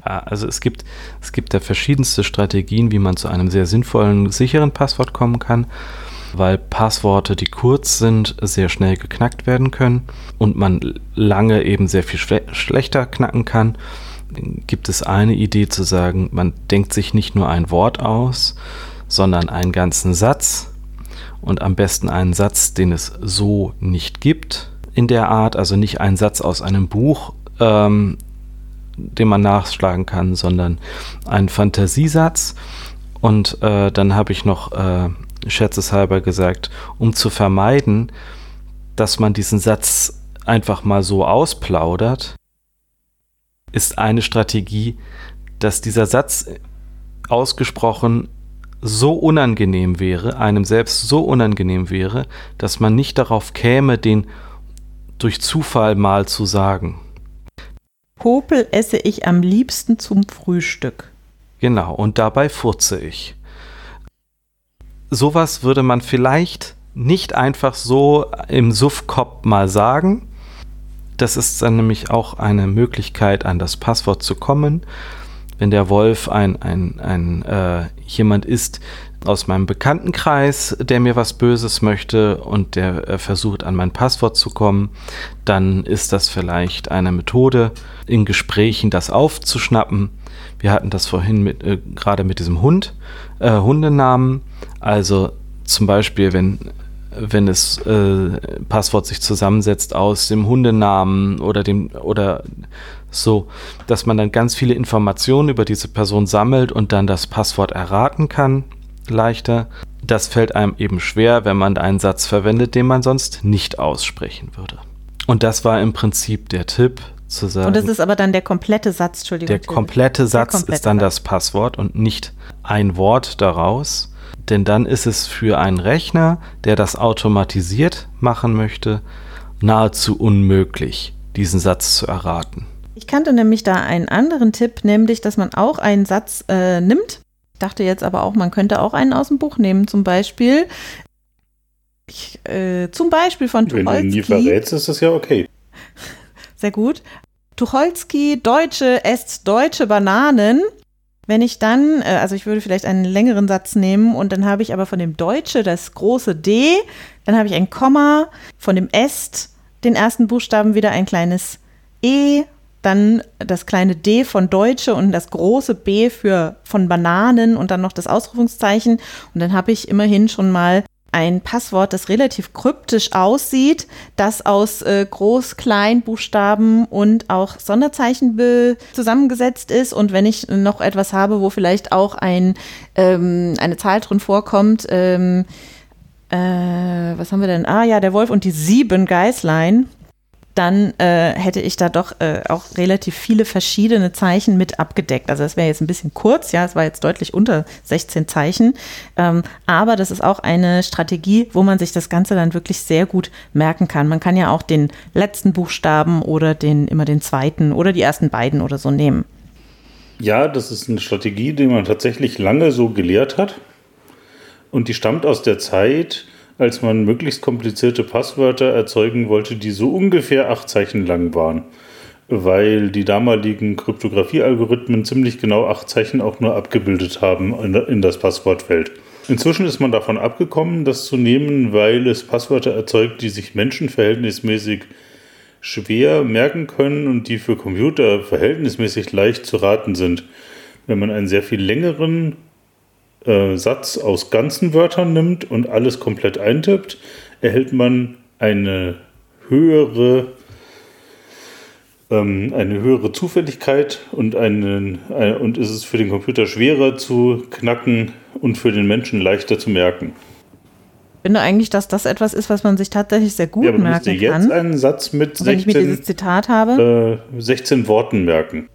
Ja, also es gibt, es gibt da verschiedenste Strategien, wie man zu einem sehr sinnvollen, sicheren Passwort kommen kann, weil Passworte, die kurz sind, sehr schnell geknackt werden können und man lange eben sehr viel schlechter knacken kann. Gibt es eine Idee zu sagen, man denkt sich nicht nur ein Wort aus, sondern einen ganzen Satz und am besten einen Satz, den es so nicht gibt in der Art, also nicht einen Satz aus einem Buch, ähm, den man nachschlagen kann, sondern ein Fantasiesatz. Und äh, dann habe ich noch äh, scherzeshalber gesagt, um zu vermeiden, dass man diesen Satz einfach mal so ausplaudert, ist eine Strategie, dass dieser Satz ausgesprochen so unangenehm wäre, einem selbst so unangenehm wäre, dass man nicht darauf käme, den durch Zufall mal zu sagen. Popel esse ich am liebsten zum Frühstück. Genau, und dabei furze ich. Sowas würde man vielleicht nicht einfach so im Suffkopf mal sagen. Das ist dann nämlich auch eine Möglichkeit, an das Passwort zu kommen. Wenn der Wolf ein, ein, ein äh, jemand ist, aus meinem Bekanntenkreis, der mir was Böses möchte und der äh, versucht an mein Passwort zu kommen, dann ist das vielleicht eine Methode, in Gesprächen das aufzuschnappen. Wir hatten das vorhin mit, äh, gerade mit diesem Hund, äh, Hundenamen. Also zum Beispiel, wenn wenn das äh, Passwort sich zusammensetzt aus dem Hundenamen oder dem oder so, dass man dann ganz viele Informationen über diese Person sammelt und dann das Passwort erraten kann leichter. Das fällt einem eben schwer, wenn man einen Satz verwendet, den man sonst nicht aussprechen würde. Und das war im Prinzip der Tipp zu sagen. Und das ist aber dann der komplette Satz, Entschuldigung. Der komplette Satz der komplette ist dann Satz. das Passwort und nicht ein Wort daraus. Denn dann ist es für einen Rechner, der das automatisiert machen möchte, nahezu unmöglich, diesen Satz zu erraten. Ich kannte nämlich da einen anderen Tipp, nämlich, dass man auch einen Satz äh, nimmt, dachte jetzt aber auch, man könnte auch einen aus dem Buch nehmen, zum Beispiel. Ich, äh, zum Beispiel von Tucholsky. Wenn du ihn nie verrätst, ist das ja okay. Sehr gut. Tucholsky, Deutsche esst deutsche Bananen. Wenn ich dann, äh, also ich würde vielleicht einen längeren Satz nehmen und dann habe ich aber von dem Deutsche das große D, dann habe ich ein Komma, von dem Est den ersten Buchstaben wieder ein kleines E dann das kleine D von Deutsche und das große B für von Bananen und dann noch das Ausrufungszeichen. Und dann habe ich immerhin schon mal ein Passwort, das relativ kryptisch aussieht, das aus äh, Groß-, Klein-Buchstaben und auch Sonderzeichen zusammengesetzt ist. Und wenn ich noch etwas habe, wo vielleicht auch ein, ähm, eine Zahl drin vorkommt, ähm, äh, was haben wir denn? Ah ja, der Wolf und die sieben Geißlein dann äh, hätte ich da doch äh, auch relativ viele verschiedene Zeichen mit abgedeckt. Also das wäre jetzt ein bisschen kurz, ja, es war jetzt deutlich unter 16 Zeichen, ähm, aber das ist auch eine Strategie, wo man sich das Ganze dann wirklich sehr gut merken kann. Man kann ja auch den letzten Buchstaben oder den immer den zweiten oder die ersten beiden oder so nehmen. Ja, das ist eine Strategie, die man tatsächlich lange so gelehrt hat. Und die stammt aus der Zeit, als man möglichst komplizierte Passwörter erzeugen wollte, die so ungefähr acht Zeichen lang waren. Weil die damaligen Kryptographie-Algorithmen ziemlich genau acht Zeichen auch nur abgebildet haben in das Passwortfeld. Inzwischen ist man davon abgekommen, das zu nehmen, weil es Passwörter erzeugt, die sich Menschen verhältnismäßig schwer merken können und die für Computer verhältnismäßig leicht zu raten sind. Wenn man einen sehr viel längeren äh, Satz aus ganzen Wörtern nimmt und alles komplett eintippt, erhält man eine höhere ähm, eine höhere Zufälligkeit und, einen, ein, und ist es für den Computer schwerer zu knacken und für den Menschen leichter zu merken. Ich finde eigentlich, dass das etwas ist, was man sich tatsächlich sehr gut ja, merken kann. jetzt einen Satz mit 16, wenn ich mir dieses Zitat habe. Äh, 16 Worten merken.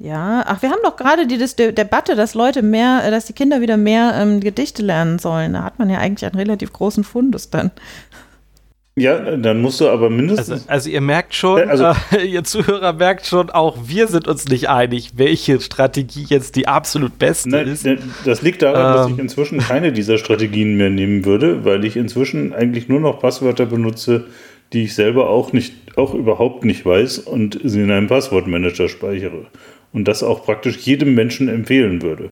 Ja, ach, wir haben doch gerade die Debatte, dass Leute mehr, äh, dass die Kinder wieder mehr ähm, Gedichte lernen sollen. Da hat man ja eigentlich einen relativ großen Fundus dann. Ja, dann musst du aber mindestens. Also, also ihr merkt schon, also, äh, ihr Zuhörer merkt schon, auch wir sind uns nicht einig, welche Strategie jetzt die absolut beste nein, ist. Das liegt daran, ähm, dass ich inzwischen keine dieser Strategien mehr nehmen würde, weil ich inzwischen eigentlich nur noch Passwörter benutze, die ich selber auch nicht, auch überhaupt nicht weiß und sie in einem Passwortmanager speichere und das auch praktisch jedem Menschen empfehlen würde.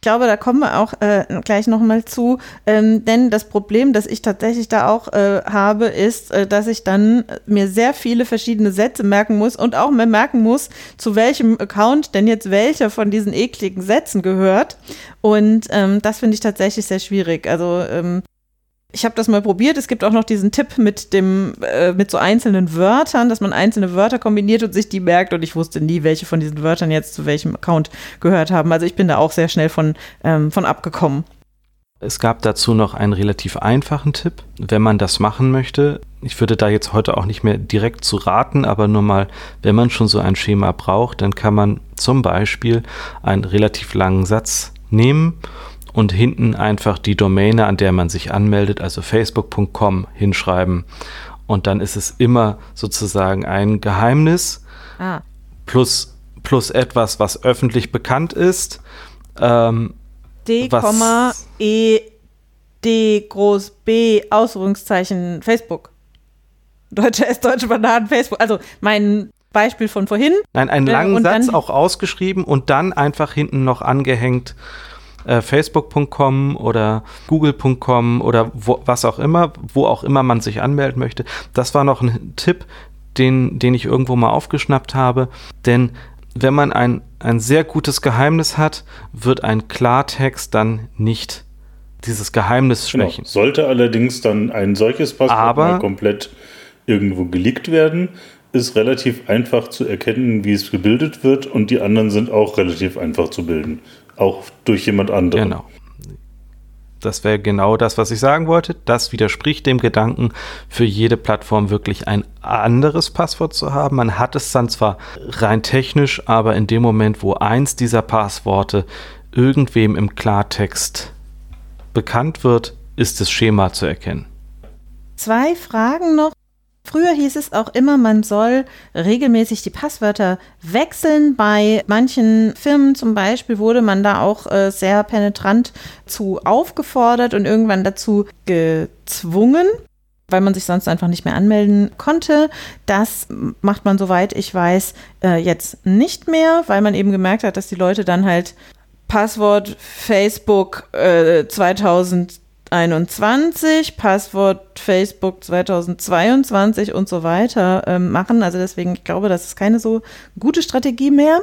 Ich glaube, da kommen wir auch äh, gleich nochmal zu, ähm, denn das Problem, das ich tatsächlich da auch äh, habe, ist, äh, dass ich dann mir sehr viele verschiedene Sätze merken muss und auch mehr merken muss, zu welchem Account denn jetzt welcher von diesen ekligen Sätzen gehört. Und ähm, das finde ich tatsächlich sehr schwierig. Also ähm, ich habe das mal probiert. Es gibt auch noch diesen Tipp mit dem, äh, mit so einzelnen Wörtern, dass man einzelne Wörter kombiniert und sich die merkt. Und ich wusste nie, welche von diesen Wörtern jetzt zu welchem Account gehört haben. Also ich bin da auch sehr schnell von, ähm, von abgekommen. Es gab dazu noch einen relativ einfachen Tipp, wenn man das machen möchte. Ich würde da jetzt heute auch nicht mehr direkt zu raten, aber nur mal, wenn man schon so ein Schema braucht, dann kann man zum Beispiel einen relativ langen Satz nehmen und hinten einfach die Domäne, an der man sich anmeldet, also facebook.com, hinschreiben. Und dann ist es immer sozusagen ein Geheimnis ah. plus, plus etwas, was öffentlich bekannt ist. Ähm, D, E, D, groß B, Ausführungszeichen, Facebook. Deutsche S, deutsche Bananen, Facebook. Also mein Beispiel von vorhin. Nein, einen langen Satz auch ausgeschrieben und dann einfach hinten noch angehängt äh, facebook.com oder google.com oder wo, was auch immer, wo auch immer man sich anmelden möchte. Das war noch ein Tipp, den, den ich irgendwo mal aufgeschnappt habe. Denn wenn man ein, ein sehr gutes Geheimnis hat, wird ein Klartext dann nicht dieses Geheimnis schwächen. Genau. Sollte allerdings dann ein solches Passwort komplett irgendwo geleakt werden, ist relativ einfach zu erkennen, wie es gebildet wird und die anderen sind auch relativ einfach zu bilden auch durch jemand anderen. Genau. Das wäre genau das, was ich sagen wollte. Das widerspricht dem Gedanken, für jede Plattform wirklich ein anderes Passwort zu haben. Man hat es dann zwar rein technisch, aber in dem Moment, wo eins dieser Passworte irgendwem im Klartext bekannt wird, ist das Schema zu erkennen. Zwei Fragen noch Früher hieß es auch immer, man soll regelmäßig die Passwörter wechseln. Bei manchen Firmen zum Beispiel wurde man da auch äh, sehr penetrant zu aufgefordert und irgendwann dazu gezwungen weil man sich sonst einfach nicht mehr anmelden konnte. Das macht man, soweit ich weiß, äh, jetzt nicht mehr, weil man eben gemerkt hat, dass die Leute dann halt Passwort Facebook äh, 2000 2021, Passwort Facebook 2022 und so weiter ähm, machen. Also deswegen, ich glaube, das ist keine so gute Strategie mehr.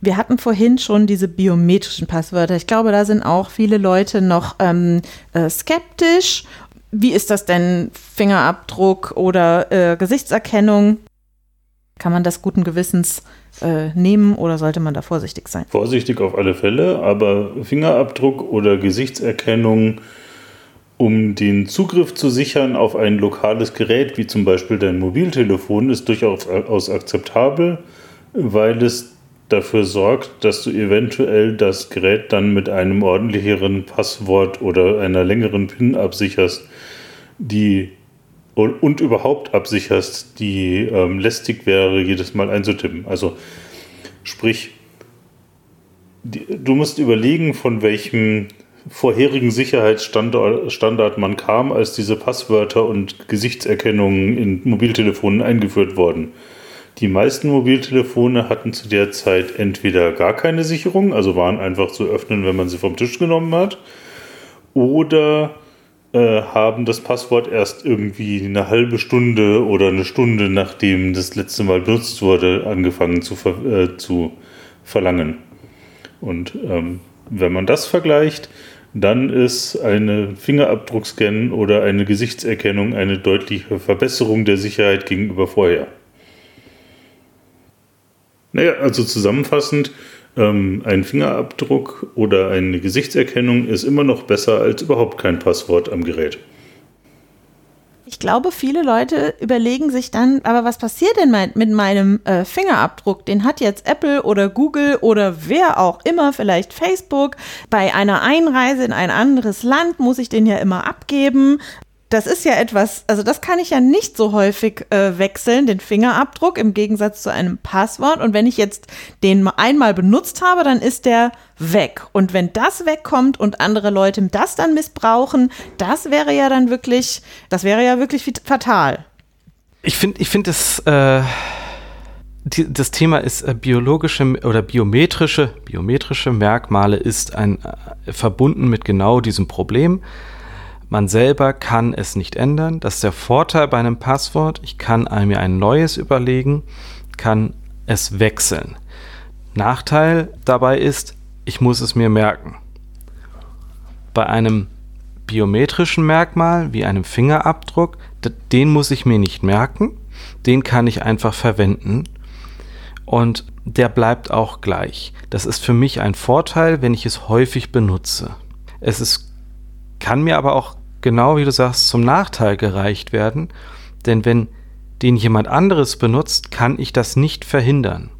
Wir hatten vorhin schon diese biometrischen Passwörter. Ich glaube, da sind auch viele Leute noch ähm, äh, skeptisch. Wie ist das denn? Fingerabdruck oder äh, Gesichtserkennung? Kann man das guten Gewissens äh, nehmen oder sollte man da vorsichtig sein? Vorsichtig auf alle Fälle, aber Fingerabdruck oder Gesichtserkennung um den Zugriff zu sichern auf ein lokales Gerät, wie zum Beispiel dein Mobiltelefon, ist durchaus akzeptabel, weil es dafür sorgt, dass du eventuell das Gerät dann mit einem ordentlicheren Passwort oder einer längeren PIN absicherst, die und, überhaupt absicherst, die ähm, lästig wäre, jedes Mal einzutippen. Also sprich, die, du musst überlegen, von welchem vorherigen Sicherheitsstandard man kam, als diese Passwörter und Gesichtserkennungen in Mobiltelefonen eingeführt wurden. Die meisten Mobiltelefone hatten zu der Zeit entweder gar keine Sicherung, also waren einfach zu öffnen, wenn man sie vom Tisch genommen hat, oder äh, haben das Passwort erst irgendwie eine halbe Stunde oder eine Stunde nachdem das letzte Mal benutzt wurde, angefangen zu, ver äh, zu verlangen. Und ähm, wenn man das vergleicht, dann ist eine Fingerabdruckscan oder eine Gesichtserkennung eine deutliche Verbesserung der Sicherheit gegenüber vorher. Naja, also zusammenfassend, ähm, ein Fingerabdruck oder eine Gesichtserkennung ist immer noch besser als überhaupt kein Passwort am Gerät. Ich glaube, viele Leute überlegen sich dann, aber was passiert denn mein, mit meinem äh, Fingerabdruck? Den hat jetzt Apple oder Google oder wer auch immer, vielleicht Facebook. Bei einer Einreise in ein anderes Land muss ich den ja immer abgeben das ist ja etwas, also das kann ich ja nicht so häufig äh, wechseln, den Fingerabdruck im Gegensatz zu einem Passwort. Und wenn ich jetzt den einmal benutzt habe, dann ist der weg. Und wenn das wegkommt und andere Leute das dann missbrauchen, das wäre ja dann wirklich, das wäre ja wirklich fatal. Ich finde, ich finde es, äh, das Thema ist äh, biologische oder biometrische, biometrische Merkmale ist ein, äh, verbunden mit genau diesem Problem. Man selber kann es nicht ändern. Das ist der Vorteil bei einem Passwort. Ich kann mir ein neues überlegen, kann es wechseln. Nachteil dabei ist, ich muss es mir merken. Bei einem biometrischen Merkmal wie einem Fingerabdruck, den muss ich mir nicht merken, den kann ich einfach verwenden und der bleibt auch gleich. Das ist für mich ein Vorteil, wenn ich es häufig benutze. Es ist kann mir aber auch genau wie du sagst zum Nachteil gereicht werden, denn wenn den jemand anderes benutzt, kann ich das nicht verhindern.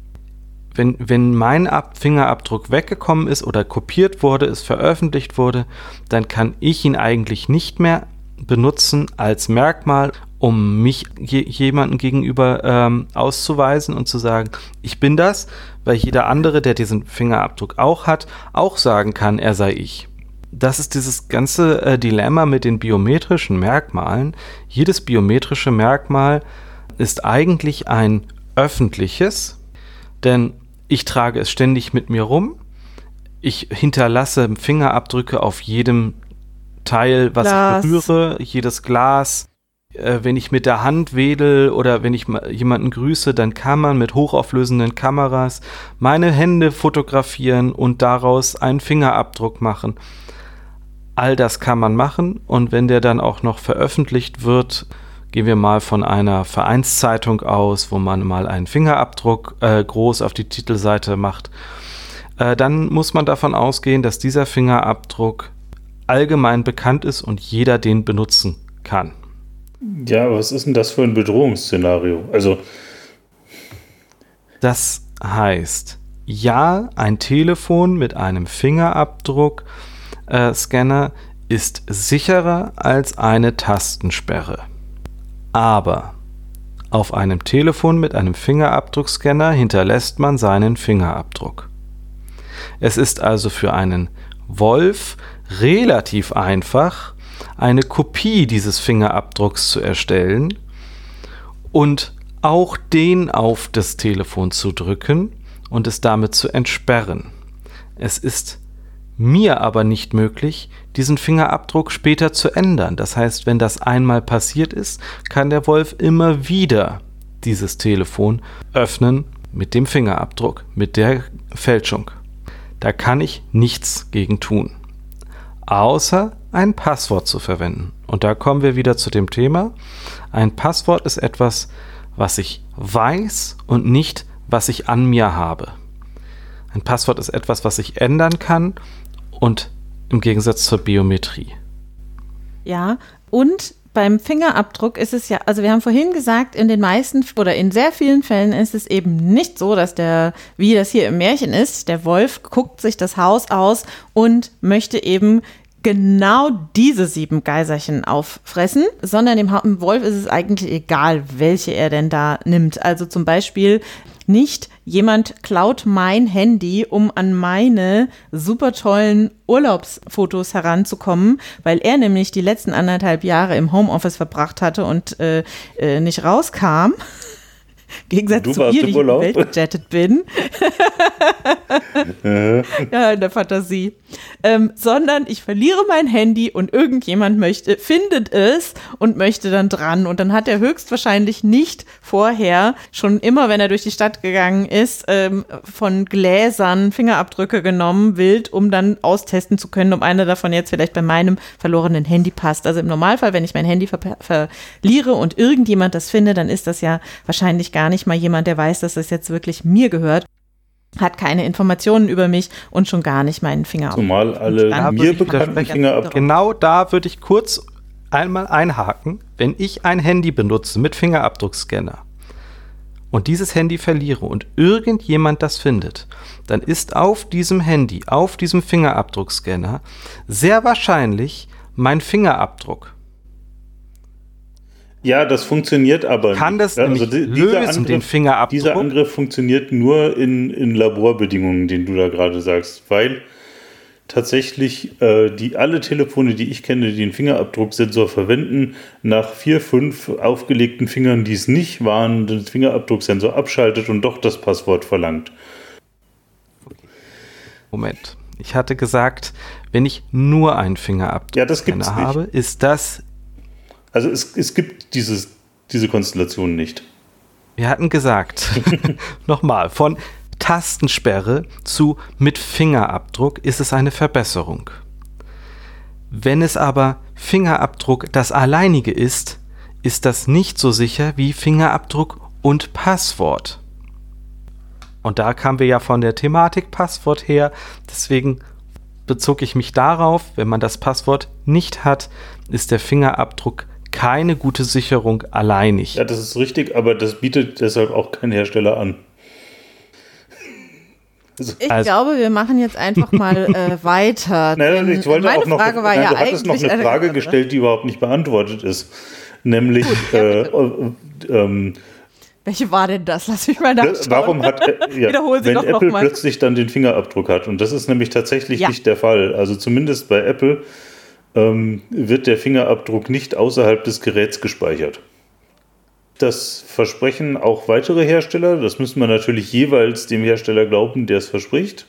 Wenn, wenn mein Ab Fingerabdruck weggekommen ist oder kopiert wurde, es veröffentlicht wurde, dann kann ich ihn eigentlich nicht mehr benutzen als Merkmal, um mich je, jemandem gegenüber ähm, auszuweisen und zu sagen, ich bin das, weil jeder andere, der diesen Fingerabdruck auch hat, auch sagen kann, er sei ich das ist dieses ganze äh, Dilemma mit den biometrischen Merkmalen. Jedes biometrische Merkmal ist eigentlich ein öffentliches, denn ich trage es ständig mit mir rum. Ich hinterlasse Fingerabdrücke auf jedem Teil, was Glas. ich berühre, jedes Glas. Äh, wenn ich mit der Hand wedel oder wenn ich jemanden grüße, dann kann man mit hochauflösenden Kameras meine Hände fotografieren und daraus einen Fingerabdruck machen. All das kann man machen und wenn der dann auch noch veröffentlicht wird, gehen wir mal von einer Vereinszeitung aus, wo man mal einen Fingerabdruck äh, groß auf die Titelseite macht, äh, dann muss man davon ausgehen, dass dieser Fingerabdruck allgemein bekannt ist und jeder den benutzen kann. Ja, was ist denn das für ein Bedrohungsszenario? Also. Das heißt, ja, ein Telefon mit einem Fingerabdruck äh, Scanner ist sicherer als eine Tastensperre. Aber auf einem Telefon mit einem Fingerabdruckscanner hinterlässt man seinen Fingerabdruck. Es ist also für einen Wolf relativ einfach, eine Kopie dieses Fingerabdrucks zu erstellen und auch den auf das Telefon zu drücken und es damit zu entsperren. Es ist mir aber nicht möglich, diesen Fingerabdruck später zu ändern. Das heißt, wenn das einmal passiert ist, kann der Wolf immer wieder dieses Telefon öffnen mit dem Fingerabdruck, mit der Fälschung. Da kann ich nichts gegen tun, außer ein Passwort zu verwenden. Und da kommen wir wieder zu dem Thema. Ein Passwort ist etwas, was ich weiß und nicht, was ich an mir habe. Ein Passwort ist etwas, was ich ändern kann und im Gegensatz zur Biometrie. Ja, und beim Fingerabdruck ist es ja, also wir haben vorhin gesagt, in den meisten oder in sehr vielen Fällen ist es eben nicht so, dass der, wie das hier im Märchen ist, der Wolf guckt sich das Haus aus und möchte eben genau diese sieben Geiserchen auffressen, sondern dem Wolf ist es eigentlich egal, welche er denn da nimmt. Also zum Beispiel nicht jemand klaut mein Handy, um an meine super tollen Urlaubsfotos heranzukommen, weil er nämlich die letzten anderthalb Jahre im Homeoffice verbracht hatte und äh, äh, nicht rauskam. Gegensatz du zu ihr, die ich weltgejettet bin. ja, in der Fantasie. Ähm, sondern ich verliere mein Handy und irgendjemand möchte, findet es und möchte dann dran. Und dann hat er höchstwahrscheinlich nicht vorher, schon immer, wenn er durch die Stadt gegangen ist, ähm, von Gläsern Fingerabdrücke genommen, wild, um dann austesten zu können, ob einer davon jetzt vielleicht bei meinem verlorenen Handy passt. Also im Normalfall, wenn ich mein Handy ver verliere und irgendjemand das findet, dann ist das ja wahrscheinlich gar nicht mal jemand, der weiß, dass das jetzt wirklich mir gehört hat keine Informationen über mich und schon gar nicht meinen Fingerabdruck. Zumal alle mir bekannten Fingerabdrücke. Genau da würde ich kurz einmal einhaken, wenn ich ein Handy benutze mit Fingerabdruckscanner und dieses Handy verliere und irgendjemand das findet, dann ist auf diesem Handy, auf diesem Fingerabdruckscanner sehr wahrscheinlich mein Fingerabdruck. Ja, das funktioniert aber Kann das also die, lösen, Angriff, den Fingerabdruck? Dieser Angriff funktioniert nur in, in Laborbedingungen, den du da gerade sagst, weil tatsächlich äh, die alle Telefone, die ich kenne, die den Fingerabdrucksensor verwenden, nach vier, fünf aufgelegten Fingern, die es nicht waren, den Fingerabdrucksensor abschaltet und doch das Passwort verlangt. Moment. Ich hatte gesagt, wenn ich nur einen Fingerabdruck ja, habe, ist das also es, es gibt dieses, diese Konstellation nicht. Wir hatten gesagt, nochmal, von Tastensperre zu mit Fingerabdruck ist es eine Verbesserung. Wenn es aber Fingerabdruck das alleinige ist, ist das nicht so sicher wie Fingerabdruck und Passwort. Und da kamen wir ja von der Thematik Passwort her, deswegen bezog ich mich darauf, wenn man das Passwort nicht hat, ist der Fingerabdruck keine gute Sicherung alleinig. Ja, das ist richtig, aber das bietet deshalb auch kein Hersteller an. Also, ich also. glaube, wir machen jetzt einfach mal äh, weiter. Nein, ich wollte meine auch noch, Frage war nein, ja du hattest noch eine Frage gestellt, die überhaupt nicht beantwortet ist. Nämlich, Gut, ja, äh, äh, welche war denn das? Lass mich mal nachschauen. Warum hat, äh, ja, wenn Apple plötzlich dann den Fingerabdruck hat? Und das ist nämlich tatsächlich ja. nicht der Fall. Also zumindest bei Apple ähm, wird der Fingerabdruck nicht außerhalb des Geräts gespeichert. Das versprechen auch weitere Hersteller. Das müssen wir natürlich jeweils dem Hersteller glauben, der es verspricht,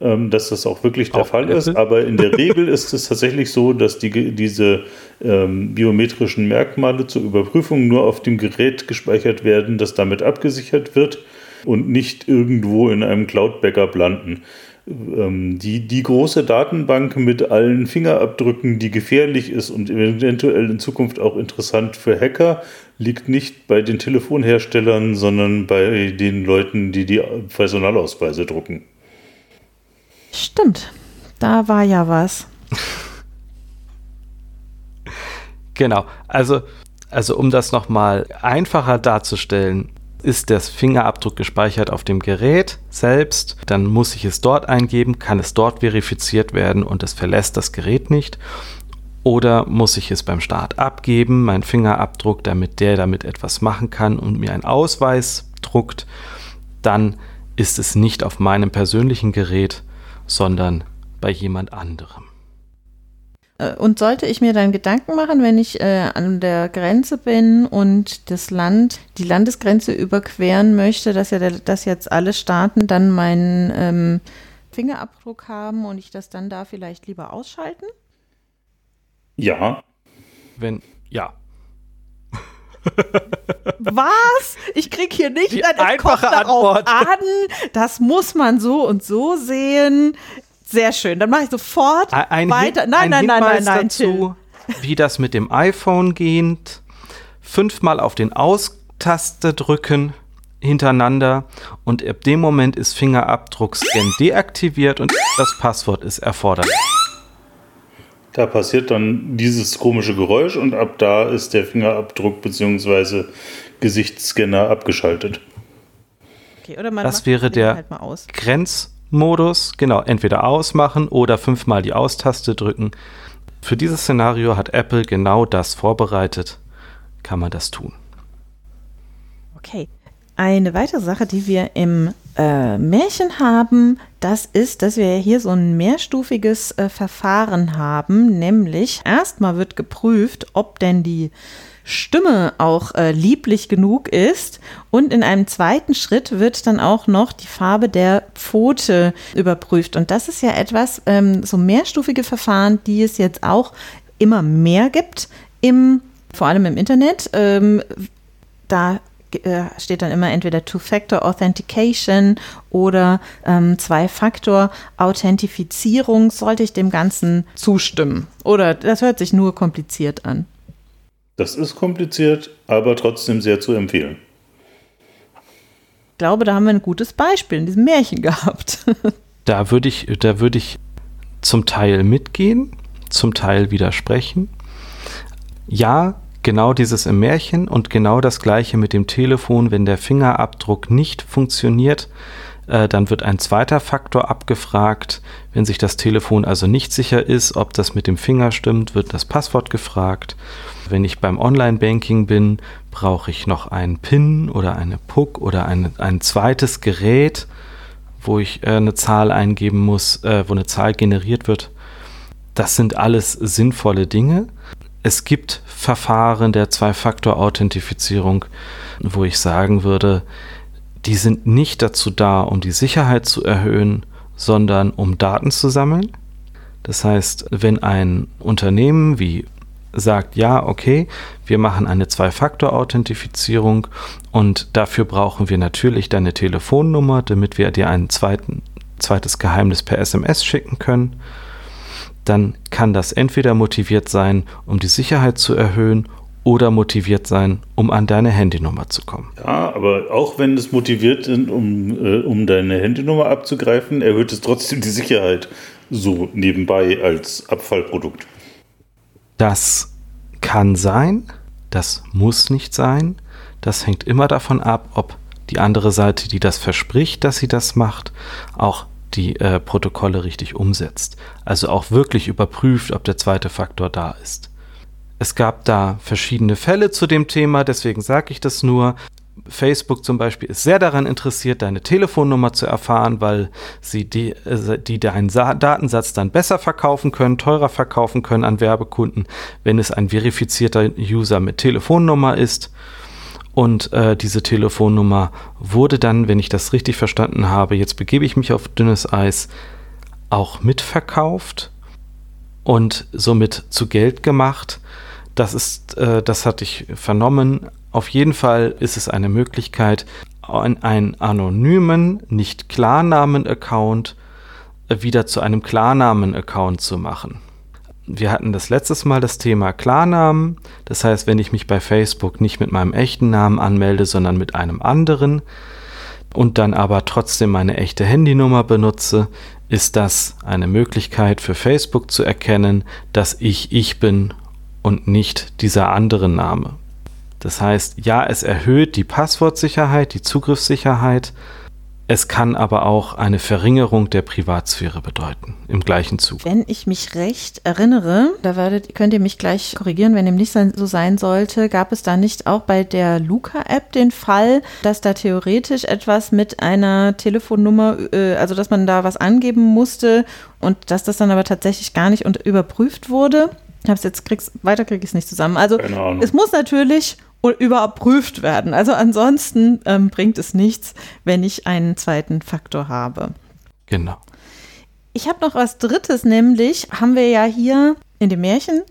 ähm, dass das auch wirklich der auch Fall ist. Aber in der Regel ist es tatsächlich so, dass die, diese ähm, biometrischen Merkmale zur Überprüfung nur auf dem Gerät gespeichert werden, das damit abgesichert wird und nicht irgendwo in einem Cloud-Backup landen. Ähm, die, die große Datenbank mit allen Fingerabdrücken, die gefährlich ist und eventuell in Zukunft auch interessant für Hacker, liegt nicht bei den Telefonherstellern, sondern bei den Leuten, die die Personalausweise drucken. Stimmt, da war ja was. genau, also, also um das nochmal einfacher darzustellen, ist der Fingerabdruck gespeichert auf dem Gerät selbst, dann muss ich es dort eingeben, kann es dort verifiziert werden und es verlässt das Gerät nicht. Oder muss ich es beim Start abgeben, meinen Fingerabdruck, damit der damit etwas machen kann und mir einen Ausweis druckt, dann ist es nicht auf meinem persönlichen Gerät, sondern bei jemand anderem. Äh, und sollte ich mir dann Gedanken machen, wenn ich äh, an der Grenze bin und das Land, die Landesgrenze überqueren möchte, dass ja dass jetzt alle Staaten dann meinen ähm, Fingerabdruck haben und ich das dann da vielleicht lieber ausschalten? Ja. Wenn, ja. Was? Ich krieg hier nicht die einfache Antwort an. Das muss man so und so sehen. Sehr schön. Dann mache ich sofort ein weiter. Hin, nein, nein, nein, nein, nein, dazu, wie das mit dem iPhone geht. Fünfmal auf den Aus-Taste drücken hintereinander und ab dem Moment ist Fingerabdruckscan deaktiviert und das Passwort ist erforderlich. Da passiert dann dieses komische Geräusch und ab da ist der Fingerabdruck bzw. Gesichtsscanner abgeschaltet. Okay, das wäre der halt Grenzmodus. Genau, entweder ausmachen oder fünfmal die Austaste drücken. Für dieses Szenario hat Apple genau das vorbereitet. Kann man das tun. Okay. Eine weitere Sache, die wir im äh, Märchen haben, das ist, dass wir hier so ein mehrstufiges äh, Verfahren haben, nämlich erstmal wird geprüft, ob denn die Stimme auch äh, lieblich genug ist. Und in einem zweiten Schritt wird dann auch noch die Farbe der Pfote überprüft. Und das ist ja etwas, ähm, so mehrstufige Verfahren, die es jetzt auch immer mehr gibt, im, vor allem im Internet. Ähm, da äh, steht dann immer entweder Two-Factor Authentication oder ähm, Zwei-Faktor-Authentifizierung. Sollte ich dem Ganzen zustimmen? Oder das hört sich nur kompliziert an? Das ist kompliziert, aber trotzdem sehr zu empfehlen. Ich glaube, da haben wir ein gutes Beispiel in diesem Märchen gehabt. da würde ich, da ich zum Teil mitgehen, zum Teil widersprechen. Ja, genau dieses im Märchen und genau das gleiche mit dem Telefon, wenn der Fingerabdruck nicht funktioniert, äh, dann wird ein zweiter Faktor abgefragt. Wenn sich das Telefon also nicht sicher ist, ob das mit dem Finger stimmt, wird das Passwort gefragt. Wenn ich beim Online-Banking bin, brauche ich noch einen PIN oder eine PUC oder ein, ein zweites Gerät, wo ich äh, eine Zahl eingeben muss, äh, wo eine Zahl generiert wird. Das sind alles sinnvolle Dinge. Es gibt Verfahren der Zwei-Faktor-Authentifizierung, wo ich sagen würde, die sind nicht dazu da, um die Sicherheit zu erhöhen, sondern um Daten zu sammeln. Das heißt, wenn ein Unternehmen wie sagt, ja, okay, wir machen eine Zwei-Faktor-Authentifizierung und dafür brauchen wir natürlich deine Telefonnummer, damit wir dir ein zweites Geheimnis per SMS schicken können, dann kann das entweder motiviert sein, um die Sicherheit zu erhöhen oder motiviert sein, um an deine Handynummer zu kommen. Ja, aber auch wenn es motiviert ist, um, äh, um deine Handynummer abzugreifen, erhöht es trotzdem die Sicherheit so nebenbei als Abfallprodukt. Das kann sein, das muss nicht sein. Das hängt immer davon ab, ob die andere Seite, die das verspricht, dass sie das macht, auch die äh, Protokolle richtig umsetzt. Also auch wirklich überprüft, ob der zweite Faktor da ist. Es gab da verschiedene Fälle zu dem Thema, deswegen sage ich das nur. Facebook zum Beispiel ist sehr daran interessiert, deine Telefonnummer zu erfahren, weil sie die, äh, die deinen Datensatz dann besser verkaufen können, teurer verkaufen können an Werbekunden, wenn es ein verifizierter User mit Telefonnummer ist. Und äh, diese Telefonnummer wurde dann, wenn ich das richtig verstanden habe, jetzt begebe ich mich auf dünnes Eis, auch mitverkauft und somit zu Geld gemacht. Das ist, äh, das hatte ich vernommen. Auf jeden Fall ist es eine Möglichkeit, einen anonymen, nicht Klarnamen-Account äh, wieder zu einem Klarnamen-Account zu machen. Wir hatten das letztes Mal das Thema Klarnamen. Das heißt, wenn ich mich bei Facebook nicht mit meinem echten Namen anmelde, sondern mit einem anderen und dann aber trotzdem meine echte Handynummer benutze, ist das eine Möglichkeit für Facebook zu erkennen, dass ich ich bin und nicht dieser andere Name. Das heißt, ja, es erhöht die Passwortsicherheit, die Zugriffssicherheit, es kann aber auch eine Verringerung der Privatsphäre bedeuten, im gleichen Zug. Wenn ich mich recht erinnere, da werdet, könnt ihr mich gleich korrigieren, wenn dem nicht so sein sollte, gab es da nicht auch bei der Luca-App den Fall, dass da theoretisch etwas mit einer Telefonnummer, äh, also dass man da was angeben musste und dass das dann aber tatsächlich gar nicht überprüft wurde? Ich habe es jetzt, krieg's, weiter kriege ich es nicht zusammen. Also es muss natürlich überprüft werden. Also ansonsten ähm, bringt es nichts, wenn ich einen zweiten Faktor habe. Genau. Ich habe noch was Drittes, nämlich haben wir ja hier in dem Märchen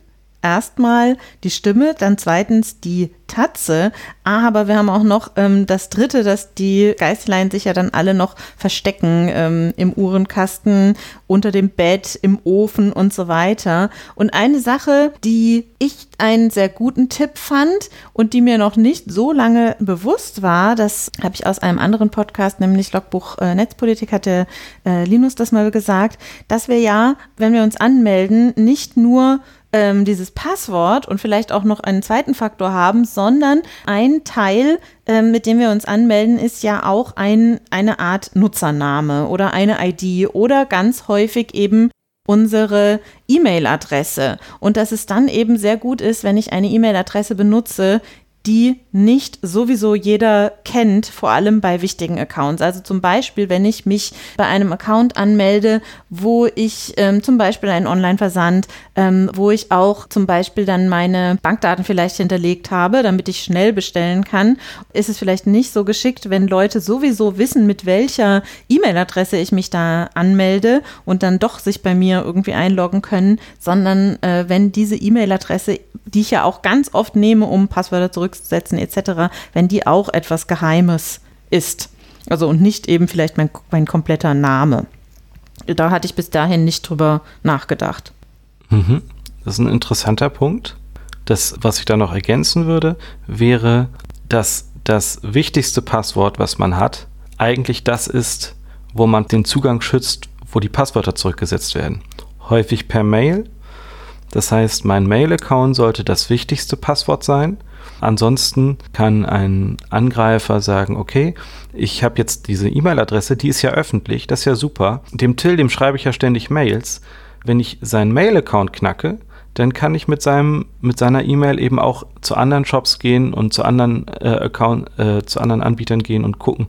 erstmal die Stimme, dann zweitens die Tatze. Aber wir haben auch noch ähm, das dritte, dass die Geißlein sich ja dann alle noch verstecken ähm, im Uhrenkasten, unter dem Bett, im Ofen und so weiter. Und eine Sache, die ich einen sehr guten Tipp fand und die mir noch nicht so lange bewusst war, das habe ich aus einem anderen Podcast, nämlich Logbuch äh, Netzpolitik, hatte äh, Linus das mal gesagt, dass wir ja, wenn wir uns anmelden, nicht nur ähm, dieses Passwort und vielleicht auch noch einen zweiten Faktor haben, sondern ein Teil, ähm, mit dem wir uns anmelden, ist ja auch ein, eine Art Nutzername oder eine ID oder ganz häufig eben unsere E-Mail-Adresse. Und dass es dann eben sehr gut ist, wenn ich eine E-Mail-Adresse benutze, die nicht sowieso jeder kennt, vor allem bei wichtigen Accounts. Also zum Beispiel, wenn ich mich bei einem Account anmelde, wo ich ähm, zum Beispiel einen Online-Versand, ähm, wo ich auch zum Beispiel dann meine Bankdaten vielleicht hinterlegt habe, damit ich schnell bestellen kann, ist es vielleicht nicht so geschickt, wenn Leute sowieso wissen, mit welcher E-Mail-Adresse ich mich da anmelde und dann doch sich bei mir irgendwie einloggen können, sondern äh, wenn diese E-Mail-Adresse, die ich ja auch ganz oft nehme, um Passwörter zurück zurücksetzen etc., wenn die auch etwas Geheimes ist. Also und nicht eben vielleicht mein, mein kompletter Name. Da hatte ich bis dahin nicht drüber nachgedacht. Mhm. Das ist ein interessanter Punkt. Das, was ich da noch ergänzen würde, wäre, dass das wichtigste Passwort, was man hat, eigentlich das ist, wo man den Zugang schützt, wo die Passwörter zurückgesetzt werden. Häufig per Mail. Das heißt, mein Mail-Account sollte das wichtigste Passwort sein Ansonsten kann ein Angreifer sagen, okay, ich habe jetzt diese E-Mail-Adresse, die ist ja öffentlich, das ist ja super. Dem Till, dem schreibe ich ja ständig Mails. Wenn ich seinen Mail-Account knacke, dann kann ich mit seinem mit seiner E-Mail eben auch zu anderen Shops gehen und zu anderen äh, Account äh, zu anderen Anbietern gehen und gucken,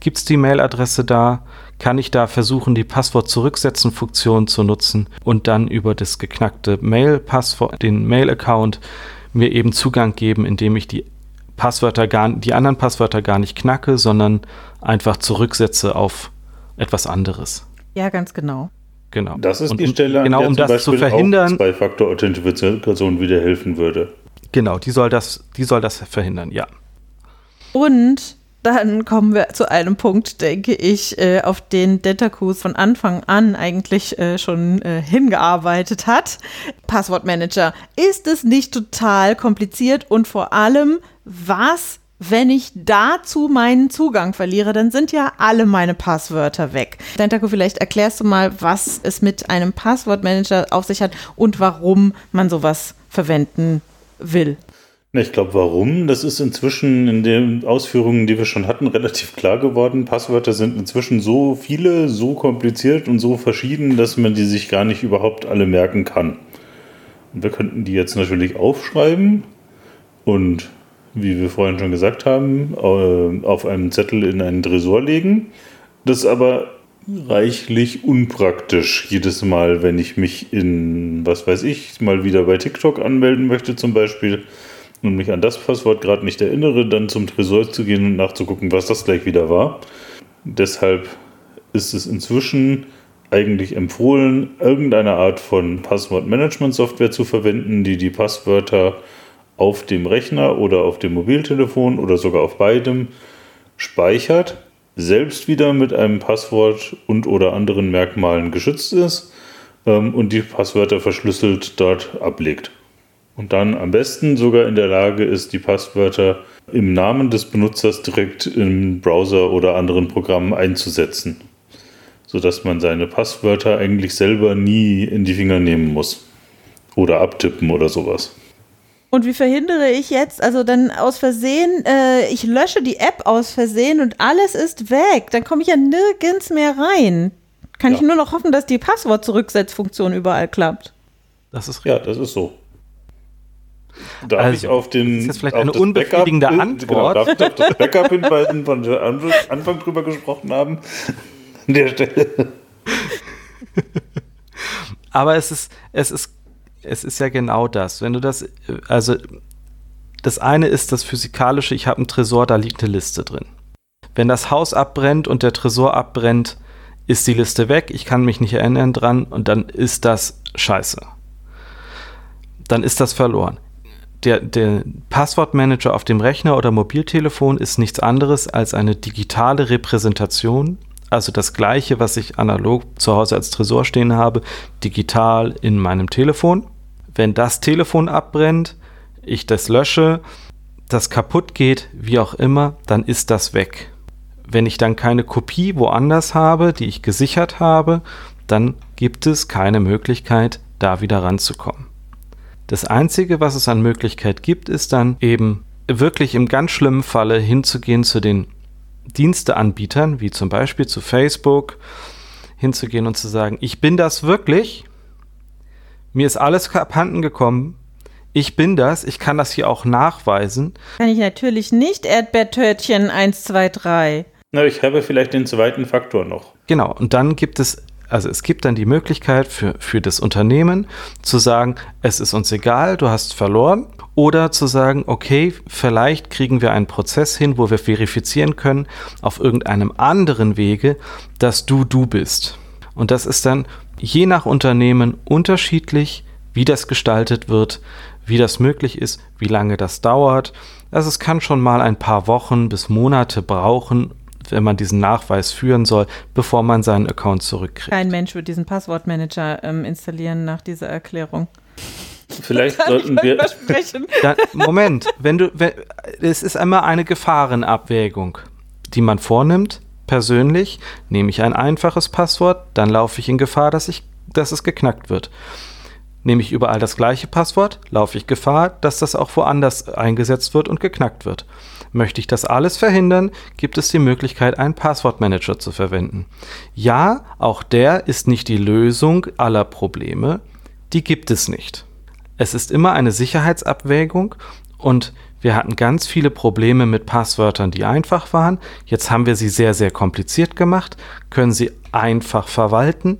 gibt es die Mailadresse da? Kann ich da versuchen, die Passwort zurücksetzen Funktion zu nutzen und dann über das geknackte Mail-Passwort, den Mail-Account mir eben Zugang geben, indem ich die Passwörter gar, die anderen Passwörter gar nicht knacke, sondern einfach zurücksetze auf etwas anderes. Ja, ganz genau. Genau. Das ist und, die Stelle, genau, um das zu verhindern, Zwei-Faktor-Authentifikation wieder helfen würde. Genau, die soll das, die soll das verhindern, ja. Und dann kommen wir zu einem Punkt, denke ich, äh, auf den Dentacus von Anfang an eigentlich äh, schon äh, hingearbeitet hat. Passwortmanager. Ist es nicht total kompliziert und vor allem, was, wenn ich dazu meinen Zugang verliere, dann sind ja alle meine Passwörter weg. Dentaku, vielleicht erklärst du mal, was es mit einem Passwortmanager auf sich hat und warum man sowas verwenden will. Ich glaube, warum? Das ist inzwischen in den Ausführungen, die wir schon hatten, relativ klar geworden. Passwörter sind inzwischen so viele, so kompliziert und so verschieden, dass man die sich gar nicht überhaupt alle merken kann. Und wir könnten die jetzt natürlich aufschreiben und, wie wir vorhin schon gesagt haben, äh, auf einem Zettel in einen Tresor legen. Das ist aber reichlich unpraktisch jedes Mal, wenn ich mich in, was weiß ich, mal wieder bei TikTok anmelden möchte zum Beispiel und mich an das Passwort gerade nicht erinnere, dann zum Tresor zu gehen und nachzugucken, was das gleich wieder war. Deshalb ist es inzwischen eigentlich empfohlen, irgendeine Art von Passwortmanagement-Software zu verwenden, die die Passwörter auf dem Rechner oder auf dem Mobiltelefon oder sogar auf beidem speichert, selbst wieder mit einem Passwort und oder anderen Merkmalen geschützt ist ähm, und die Passwörter verschlüsselt dort ablegt und dann am besten sogar in der Lage ist, die Passwörter im Namen des Benutzers direkt im Browser oder anderen Programmen einzusetzen, sodass man seine Passwörter eigentlich selber nie in die Finger nehmen muss oder abtippen oder sowas. Und wie verhindere ich jetzt, also dann aus Versehen, äh, ich lösche die App aus Versehen und alles ist weg. Dann komme ich ja nirgends mehr rein. Kann ja. ich nur noch hoffen, dass die Passwort-Zurücksetzfunktion überall klappt. Das ist ja, das ist so. Darf also, ich auf den. Das ist jetzt vielleicht eine unbefriedigende Backup, Antwort. Genau, darf ich auf das Backup hinweisen, von der Anfang drüber gesprochen haben? An der Stelle. Aber es ist, es ist, es ist ja genau das. Wenn du das, also das eine ist das physikalische, ich habe einen Tresor, da liegt eine Liste drin. Wenn das Haus abbrennt und der Tresor abbrennt, ist die Liste weg, ich kann mich nicht erinnern dran und dann ist das scheiße. Dann ist das verloren der, der Passwortmanager auf dem Rechner oder Mobiltelefon ist nichts anderes als eine digitale Repräsentation, also das gleiche, was ich analog zu Hause als Tresor stehen habe, digital in meinem Telefon. Wenn das Telefon abbrennt, ich das lösche, das kaputt geht, wie auch immer, dann ist das weg. Wenn ich dann keine Kopie woanders habe, die ich gesichert habe, dann gibt es keine Möglichkeit, da wieder ranzukommen. Das Einzige, was es an Möglichkeit gibt, ist dann eben wirklich im ganz schlimmen Falle hinzugehen zu den Diensteanbietern, wie zum Beispiel zu Facebook, hinzugehen und zu sagen, ich bin das wirklich, mir ist alles abhanden gekommen, ich bin das, ich kann das hier auch nachweisen. Kann ich natürlich nicht, Erdbeertörtchen 1, 2, 3. Na, ich habe vielleicht den zweiten Faktor noch. Genau, und dann gibt es also es gibt dann die Möglichkeit für, für das Unternehmen zu sagen, es ist uns egal, du hast verloren. Oder zu sagen, okay, vielleicht kriegen wir einen Prozess hin, wo wir verifizieren können auf irgendeinem anderen Wege, dass du du bist. Und das ist dann je nach Unternehmen unterschiedlich, wie das gestaltet wird, wie das möglich ist, wie lange das dauert. Also es kann schon mal ein paar Wochen bis Monate brauchen, wenn man diesen Nachweis führen soll, bevor man seinen Account zurückkriegt. Kein Mensch wird diesen Passwortmanager ähm, installieren nach dieser Erklärung. Vielleicht sollten wir. Dann, Moment, wenn du, wenn, es ist immer eine Gefahrenabwägung, die man vornimmt. Persönlich nehme ich ein einfaches Passwort, dann laufe ich in Gefahr, dass, ich, dass es geknackt wird. Nehme ich überall das gleiche Passwort, laufe ich Gefahr, dass das auch woanders eingesetzt wird und geknackt wird. Möchte ich das alles verhindern, gibt es die Möglichkeit, einen Passwortmanager zu verwenden. Ja, auch der ist nicht die Lösung aller Probleme, die gibt es nicht. Es ist immer eine Sicherheitsabwägung und wir hatten ganz viele Probleme mit Passwörtern, die einfach waren. Jetzt haben wir sie sehr, sehr kompliziert gemacht, können sie einfach verwalten.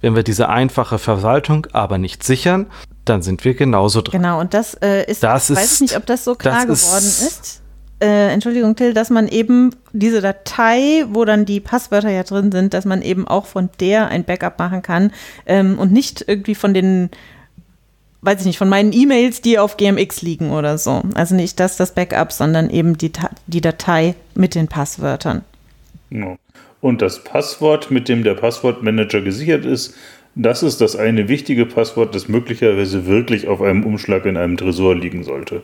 Wenn wir diese einfache Verwaltung aber nicht sichern, dann sind wir genauso drin. Genau, und das äh, ist, das weiß ist, ich nicht, ob das so klar geworden ist äh, Entschuldigung, Till, dass man eben diese Datei, wo dann die Passwörter ja drin sind, dass man eben auch von der ein Backup machen kann ähm, und nicht irgendwie von den, weiß ich nicht, von meinen E-Mails, die auf GMX liegen oder so. Also nicht das, das Backup, sondern eben die, die Datei mit den Passwörtern. Ja. Und das Passwort, mit dem der Passwortmanager gesichert ist, das ist das eine wichtige Passwort, das möglicherweise wirklich auf einem Umschlag in einem Tresor liegen sollte.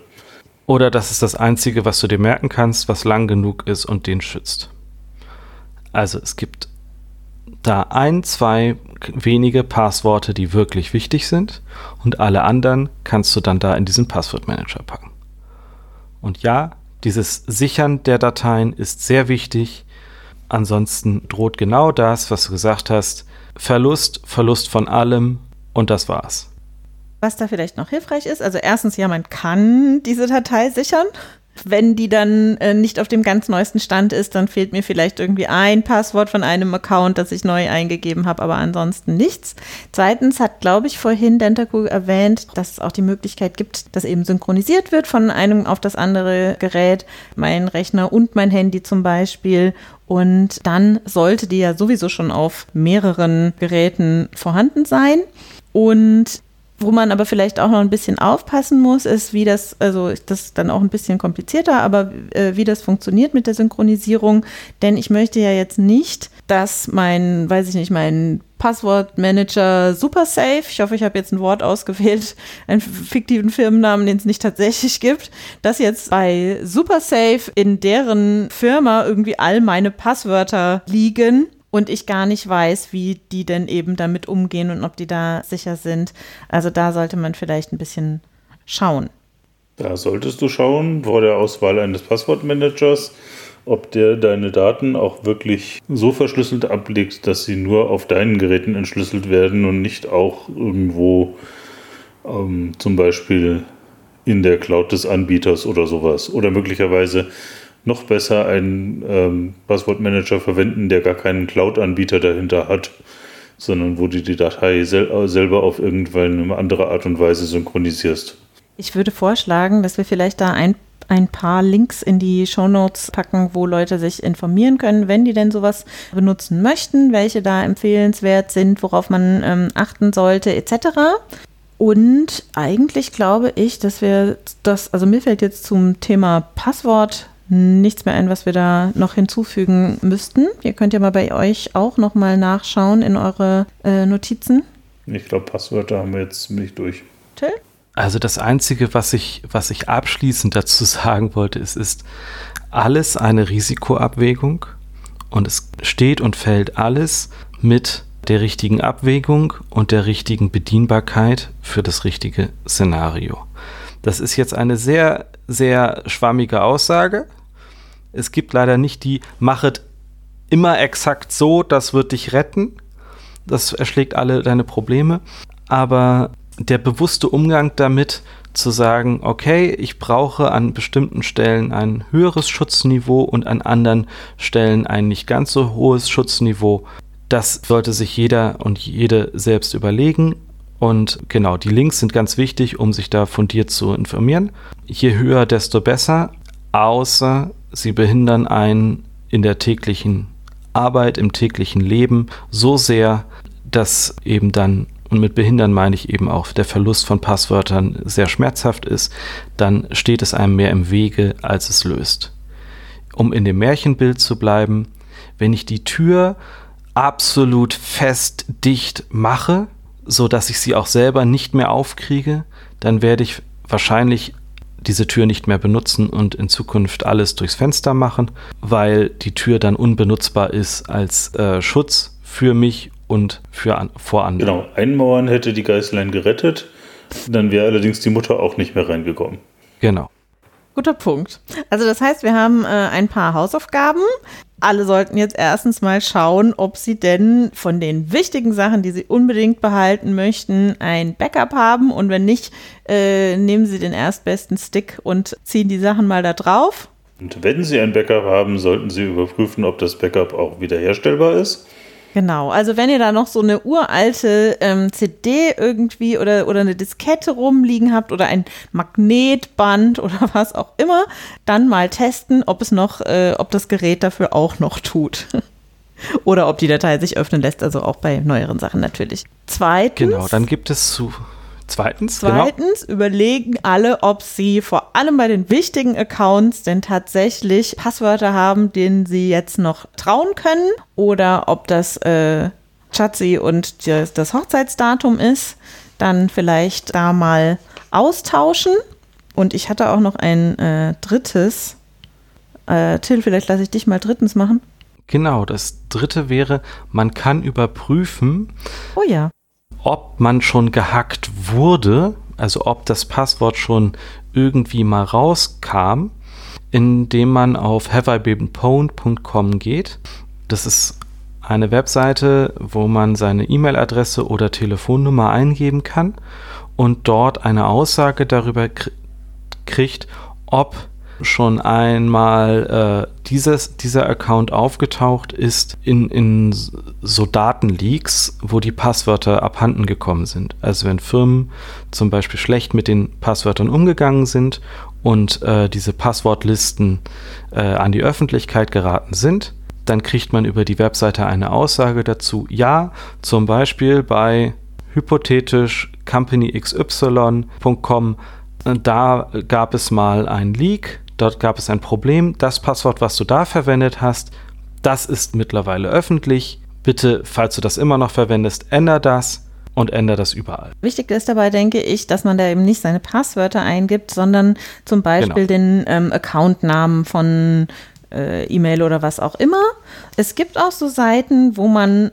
Oder das ist das Einzige, was du dir merken kannst, was lang genug ist und den schützt. Also es gibt da ein, zwei wenige Passworte, die wirklich wichtig sind und alle anderen kannst du dann da in diesen Passwortmanager packen. Und ja, dieses Sichern der Dateien ist sehr wichtig. Ansonsten droht genau das, was du gesagt hast. Verlust, Verlust von allem und das war's. Was da vielleicht noch hilfreich ist, also erstens, ja, man kann diese Datei sichern. Wenn die dann äh, nicht auf dem ganz neuesten Stand ist, dann fehlt mir vielleicht irgendwie ein Passwort von einem Account, das ich neu eingegeben habe, aber ansonsten nichts. Zweitens hat, glaube ich, vorhin Dentaku erwähnt, dass es auch die Möglichkeit gibt, dass eben synchronisiert wird von einem auf das andere Gerät, mein Rechner und mein Handy zum Beispiel. Und dann sollte die ja sowieso schon auf mehreren Geräten vorhanden sein. Und wo man aber vielleicht auch noch ein bisschen aufpassen muss, ist, wie das, also das ist dann auch ein bisschen komplizierter, aber äh, wie das funktioniert mit der Synchronisierung. Denn ich möchte ja jetzt nicht, dass mein, weiß ich nicht, mein Passwortmanager SuperSafe, ich hoffe, ich habe jetzt ein Wort ausgewählt, einen fiktiven Firmennamen, den es nicht tatsächlich gibt, dass jetzt bei SuperSafe in deren Firma irgendwie all meine Passwörter liegen und ich gar nicht weiß, wie die denn eben damit umgehen und ob die da sicher sind. Also da sollte man vielleicht ein bisschen schauen. Da solltest du schauen vor der Auswahl eines Passwortmanagers, ob der deine Daten auch wirklich so verschlüsselt ablegt, dass sie nur auf deinen Geräten entschlüsselt werden und nicht auch irgendwo ähm, zum Beispiel in der Cloud des Anbieters oder sowas. Oder möglicherweise noch besser einen ähm, Passwortmanager verwenden, der gar keinen Cloud-Anbieter dahinter hat, sondern wo du die Datei sel selber auf irgendeine andere Art und Weise synchronisierst. Ich würde vorschlagen, dass wir vielleicht da ein, ein paar Links in die Shownotes packen, wo Leute sich informieren können, wenn die denn sowas benutzen möchten, welche da empfehlenswert sind, worauf man ähm, achten sollte, etc. Und eigentlich glaube ich, dass wir das, also mir fällt jetzt zum Thema Passwort nichts mehr ein, was wir da noch hinzufügen müssten. Ihr könnt ja mal bei euch auch nochmal nachschauen in eure äh, Notizen. Ich glaube, Passwörter haben wir jetzt ziemlich durch. Till? Also das Einzige, was ich, was ich abschließend dazu sagen wollte, ist, ist alles eine Risikoabwägung und es steht und fällt alles mit der richtigen Abwägung und der richtigen Bedienbarkeit für das richtige Szenario. Das ist jetzt eine sehr, sehr schwammige Aussage. Es gibt leider nicht die, machet immer exakt so, das wird dich retten. Das erschlägt alle deine Probleme. Aber der bewusste Umgang damit, zu sagen, okay, ich brauche an bestimmten Stellen ein höheres Schutzniveau und an anderen Stellen ein nicht ganz so hohes Schutzniveau, das sollte sich jeder und jede selbst überlegen. Und genau, die Links sind ganz wichtig, um sich da fundiert zu informieren. Je höher, desto besser, außer sie behindern einen in der täglichen Arbeit, im täglichen Leben so sehr, dass eben dann, und mit behindern meine ich eben auch, der Verlust von Passwörtern sehr schmerzhaft ist, dann steht es einem mehr im Wege, als es löst. Um in dem Märchenbild zu bleiben, wenn ich die Tür absolut fest dicht mache, so dass ich sie auch selber nicht mehr aufkriege, dann werde ich wahrscheinlich diese Tür nicht mehr benutzen und in Zukunft alles durchs Fenster machen, weil die Tür dann unbenutzbar ist als äh, Schutz für mich und für an, vor anderen. Genau, einmauern hätte die Geißlein gerettet, dann wäre allerdings die Mutter auch nicht mehr reingekommen. Genau. Guter Punkt. Also das heißt, wir haben äh, ein paar Hausaufgaben alle sollten jetzt erstens mal schauen, ob sie denn von den wichtigen Sachen, die sie unbedingt behalten möchten, ein Backup haben. Und wenn nicht, äh, nehmen sie den erstbesten Stick und ziehen die Sachen mal da drauf. Und wenn sie ein Backup haben, sollten sie überprüfen, ob das Backup auch wiederherstellbar ist. Genau, also wenn ihr da noch so eine uralte ähm, CD irgendwie oder, oder eine Diskette rumliegen habt oder ein Magnetband oder was auch immer, dann mal testen, ob es noch, äh, ob das Gerät dafür auch noch tut. oder ob die Datei sich öffnen lässt, also auch bei neueren Sachen natürlich. Zweitens. Genau, dann gibt es zu Zweitens. Zweitens genau. überlegen alle, ob sie vor allem bei den wichtigen Accounts denn tatsächlich Passwörter haben, denen sie jetzt noch trauen können oder ob das äh, Chatzi und das, das Hochzeitsdatum ist. Dann vielleicht da mal austauschen. Und ich hatte auch noch ein äh, drittes. Äh, Till, vielleicht lasse ich dich mal drittens machen. Genau, das dritte wäre, man kann überprüfen, oh ja ob man schon gehackt wurde, also ob das Passwort schon irgendwie mal rauskam, indem man auf haveibeenpwned.com geht. Das ist eine Webseite, wo man seine E-Mail-Adresse oder Telefonnummer eingeben kann und dort eine Aussage darüber kriegt, ob schon einmal äh, dieses, dieser Account aufgetaucht ist in, in so Datenleaks, wo die Passwörter abhanden gekommen sind. Also wenn Firmen zum Beispiel schlecht mit den Passwörtern umgegangen sind und äh, diese Passwortlisten äh, an die Öffentlichkeit geraten sind, dann kriegt man über die Webseite eine Aussage dazu. Ja, zum Beispiel bei hypothetisch companyxy.com da gab es mal einen Leak Dort gab es ein Problem. Das Passwort, was du da verwendet hast, das ist mittlerweile öffentlich. Bitte, falls du das immer noch verwendest, änder das und ändere das überall. Wichtig ist dabei, denke ich, dass man da eben nicht seine Passwörter eingibt, sondern zum Beispiel genau. den ähm, Accountnamen von äh, E-Mail oder was auch immer. Es gibt auch so Seiten, wo man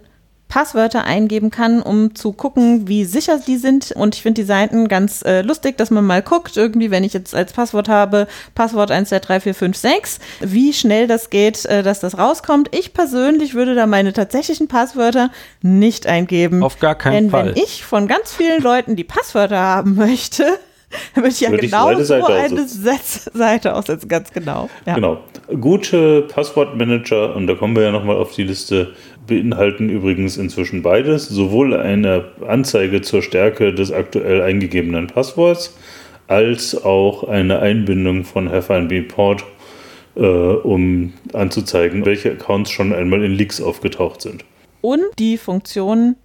Passwörter eingeben kann, um zu gucken, wie sicher die sind. Und ich finde die Seiten ganz äh, lustig, dass man mal guckt, irgendwie, wenn ich jetzt als Passwort habe, Passwort 123456, wie schnell das geht, äh, dass das rauskommt. Ich persönlich würde da meine tatsächlichen Passwörter nicht eingeben. Auf gar keinen Denn Fall. Denn wenn ich von ganz vielen Leuten die Passwörter haben möchte, dann würde ich ja würde genau ich so eine Seite aussetzen, ganz genau. Ja. Genau. Gute Passwortmanager, und da kommen wir ja nochmal auf die Liste, beinhalten übrigens inzwischen beides, sowohl eine Anzeige zur Stärke des aktuell eingegebenen Passworts als auch eine Einbindung von Have Port, äh, um anzuzeigen, welche Accounts schon einmal in Leaks aufgetaucht sind. Und die Funktion,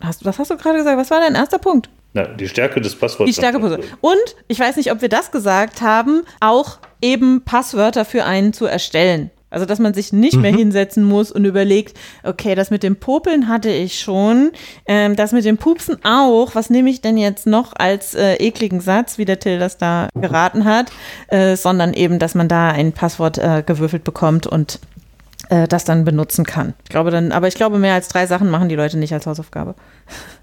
hast, was hast du gerade gesagt? Was war dein erster Punkt? Na, die Stärke des Passworts. Die Stärke. Und ich weiß nicht, ob wir das gesagt haben, auch eben Passwörter für einen zu erstellen. Also, dass man sich nicht mhm. mehr hinsetzen muss und überlegt, okay, das mit dem Popeln hatte ich schon, ähm, das mit dem Pupsen auch, was nehme ich denn jetzt noch als äh, ekligen Satz, wie der Till das da geraten hat, äh, sondern eben, dass man da ein Passwort äh, gewürfelt bekommt und äh, das dann benutzen kann. Ich glaube dann, aber ich glaube, mehr als drei Sachen machen die Leute nicht als Hausaufgabe.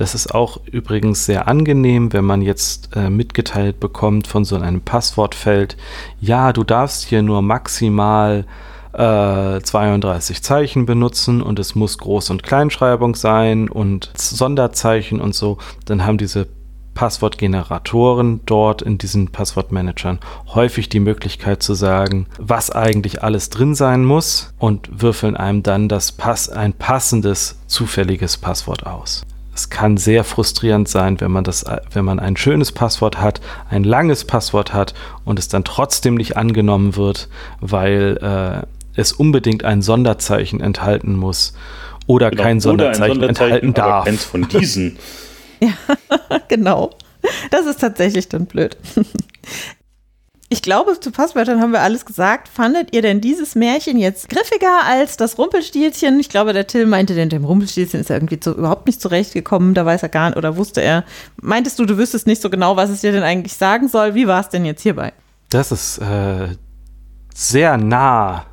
Das ist auch übrigens sehr angenehm, wenn man jetzt äh, mitgeteilt bekommt von so einem Passwortfeld, ja, du darfst hier nur maximal äh, 32 Zeichen benutzen und es muss Groß- und Kleinschreibung sein und Sonderzeichen und so. Dann haben diese Passwortgeneratoren dort in diesen Passwortmanagern häufig die Möglichkeit zu sagen, was eigentlich alles drin sein muss und würfeln einem dann das Pass ein passendes zufälliges Passwort aus es kann sehr frustrierend sein, wenn man das, wenn man ein schönes Passwort hat, ein langes Passwort hat und es dann trotzdem nicht angenommen wird, weil äh, es unbedingt ein Sonderzeichen enthalten muss oder genau, kein Sonderzeichen, oder ein Sonderzeichen enthalten darf. Eins von diesen. ja, genau. Das ist tatsächlich dann blöd. Ich glaube, zu Passwörtern haben wir alles gesagt. Fandet ihr denn dieses Märchen jetzt griffiger als das Rumpelstilzchen? Ich glaube, der Till meinte, denn dem Rumpelstilzchen ist er irgendwie zu, überhaupt nicht zurechtgekommen. Da weiß er gar nicht oder wusste er. Meintest du, du wüsstest nicht so genau, was es dir denn eigentlich sagen soll? Wie war es denn jetzt hierbei? Das ist äh, sehr nah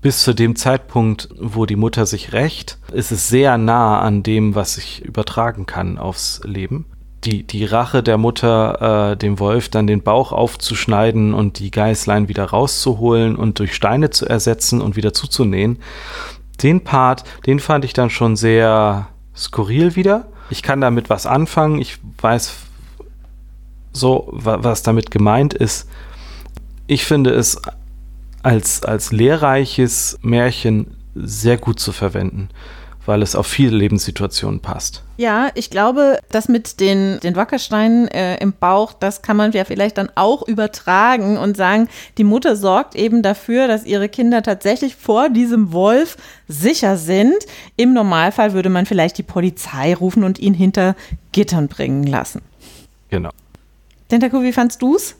bis zu dem Zeitpunkt, wo die Mutter sich rächt, ist es sehr nah an dem, was ich übertragen kann aufs Leben die, die Rache der Mutter, äh, dem Wolf dann den Bauch aufzuschneiden und die Geißlein wieder rauszuholen und durch Steine zu ersetzen und wieder zuzunähen. Den Part, den fand ich dann schon sehr skurril wieder. Ich kann damit was anfangen. Ich weiß so, was damit gemeint ist. Ich finde es als, als lehrreiches Märchen sehr gut zu verwenden weil es auf viele Lebenssituationen passt. Ja, ich glaube, das mit den, den Wackersteinen äh, im Bauch, das kann man ja vielleicht dann auch übertragen und sagen, die Mutter sorgt eben dafür, dass ihre Kinder tatsächlich vor diesem Wolf sicher sind. Im Normalfall würde man vielleicht die Polizei rufen und ihn hinter Gittern bringen lassen. Genau. Tentaku, wie fandst du's?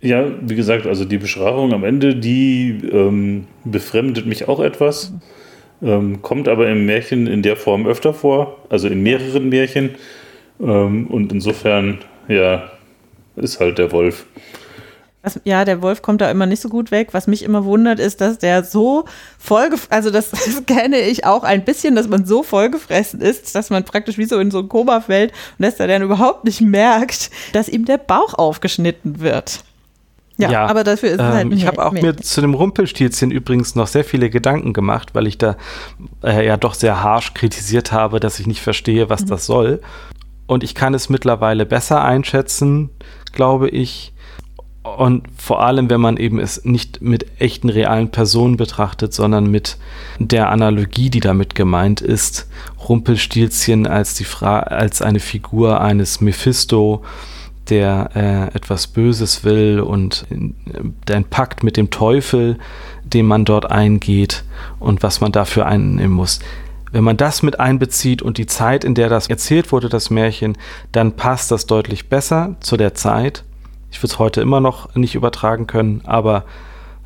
Ja, wie gesagt, also die Beschreibung am Ende, die ähm, befremdet mich auch etwas. Mhm ähm, kommt aber im Märchen in der Form öfter vor, also in mehreren Märchen. Ähm, und insofern, ja, ist halt der Wolf. Was, ja, der Wolf kommt da immer nicht so gut weg. Was mich immer wundert, ist, dass der so vollgefressen, also das, das, kenne ich auch ein bisschen, dass man so vollgefressen ist, dass man praktisch wie so in so ein Koma fällt und dass er dann überhaupt nicht merkt, dass ihm der Bauch aufgeschnitten wird. Ja, ja, aber dafür ist es halt ähm, Ich habe auch mehr. mir zu dem Rumpelstilzchen übrigens noch sehr viele Gedanken gemacht, weil ich da äh, ja doch sehr harsh kritisiert habe, dass ich nicht verstehe, was mhm. das soll. Und ich kann es mittlerweile besser einschätzen, glaube ich. Und vor allem, wenn man eben es nicht mit echten realen Personen betrachtet, sondern mit der Analogie, die damit gemeint ist. Rumpelstilzchen als, die Fra als eine Figur eines Mephisto, der äh, etwas Böses will und äh, ein Pakt mit dem Teufel, den man dort eingeht und was man dafür einnehmen muss. Wenn man das mit einbezieht und die Zeit, in der das erzählt wurde, das Märchen, dann passt das deutlich besser zu der Zeit. Ich würde es heute immer noch nicht übertragen können, aber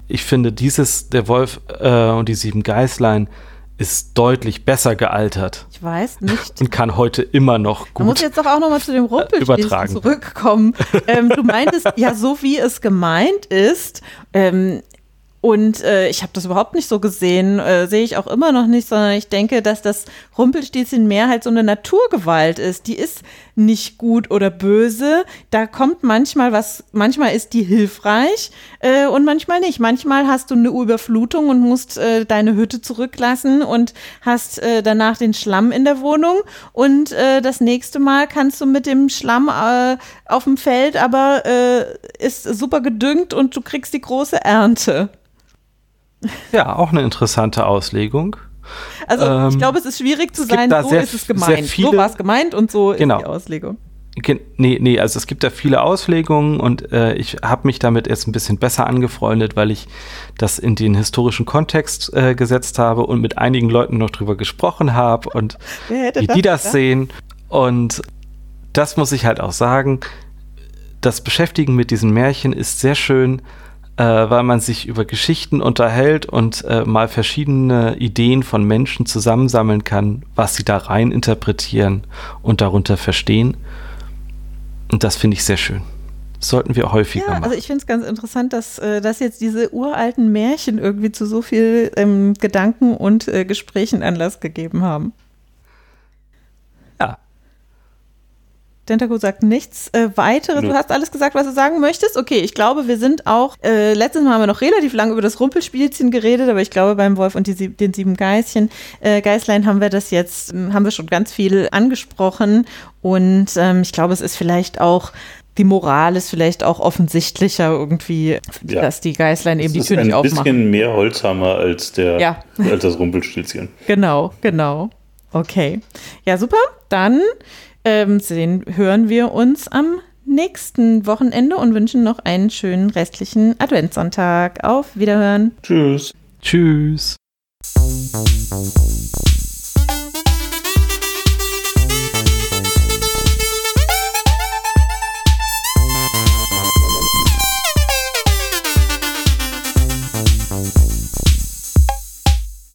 ich finde dieses, der Wolf äh, und die sieben Geißlein, ist deutlich besser gealtert. Ich weiß nicht. Und kann heute immer noch gut. Man muss jetzt doch auch nochmal zu dem Rumpelstilzchen zurückkommen. ähm, du meintest, ja, so wie es gemeint ist, ähm, und äh, ich habe das überhaupt nicht so gesehen, äh, sehe ich auch immer noch nicht, sondern ich denke, dass das Rumpelstilzchen mehr halt so eine Naturgewalt ist. Die ist nicht gut oder böse. Da kommt manchmal was, manchmal ist die hilfreich äh, und manchmal nicht. Manchmal hast du eine Überflutung und musst äh, deine Hütte zurücklassen und hast äh, danach den Schlamm in der Wohnung. Und äh, das nächste Mal kannst du mit dem Schlamm äh, auf dem Feld, aber äh, ist super gedüngt und du kriegst die große Ernte. Ja, auch eine interessante Auslegung. Also ähm, ich glaube, es ist schwierig zu sein, so sehr, ist es gemeint. Viele, so war es gemeint und so genau. ist die Auslegung. Nee, nee, also es gibt da viele Auslegungen und äh, ich habe mich damit jetzt ein bisschen besser angefreundet, weil ich das in den historischen Kontext äh, gesetzt habe und mit einigen Leuten noch drüber gesprochen habe und wie die das, das sehen. Und das muss ich halt auch sagen. Das Beschäftigen mit diesen Märchen ist sehr schön, äh, weil man sich über Geschichten unterhält und äh, mal verschiedene Ideen von Menschen zusammensammeln kann, was sie da rein interpretieren und darunter verstehen. Und das finde ich sehr schön. Sollten wir häufiger ja, machen. Also ich finde es ganz interessant, dass, äh, dass jetzt diese uralten Märchen irgendwie zu so viel ähm, Gedanken und äh, Gesprächen Anlass gegeben haben. Dentaco sagt nichts äh, weiteres. Du hast alles gesagt, was du sagen möchtest. Okay, ich glaube, wir sind auch, äh, letztes Mal haben wir noch relativ lange über das Rumpelspielchen geredet, aber ich glaube, beim Wolf und die, den sieben Geißchen, äh, Geißlein haben wir das jetzt, hm, haben wir schon ganz viel angesprochen. Und ähm, ich glaube, es ist vielleicht auch die Moral ist vielleicht auch offensichtlicher irgendwie, ja. dass die Geißlein eben das die Tür nicht aufmachen. Ein bisschen mehr Holzhammer als, der, ja. als das Rumpelstilzchen. Genau, genau. Okay. Ja, super. Dann ähm, sehen, hören wir uns am nächsten Wochenende und wünschen noch einen schönen restlichen Adventssonntag. Auf Wiederhören. Tschüss. Tschüss.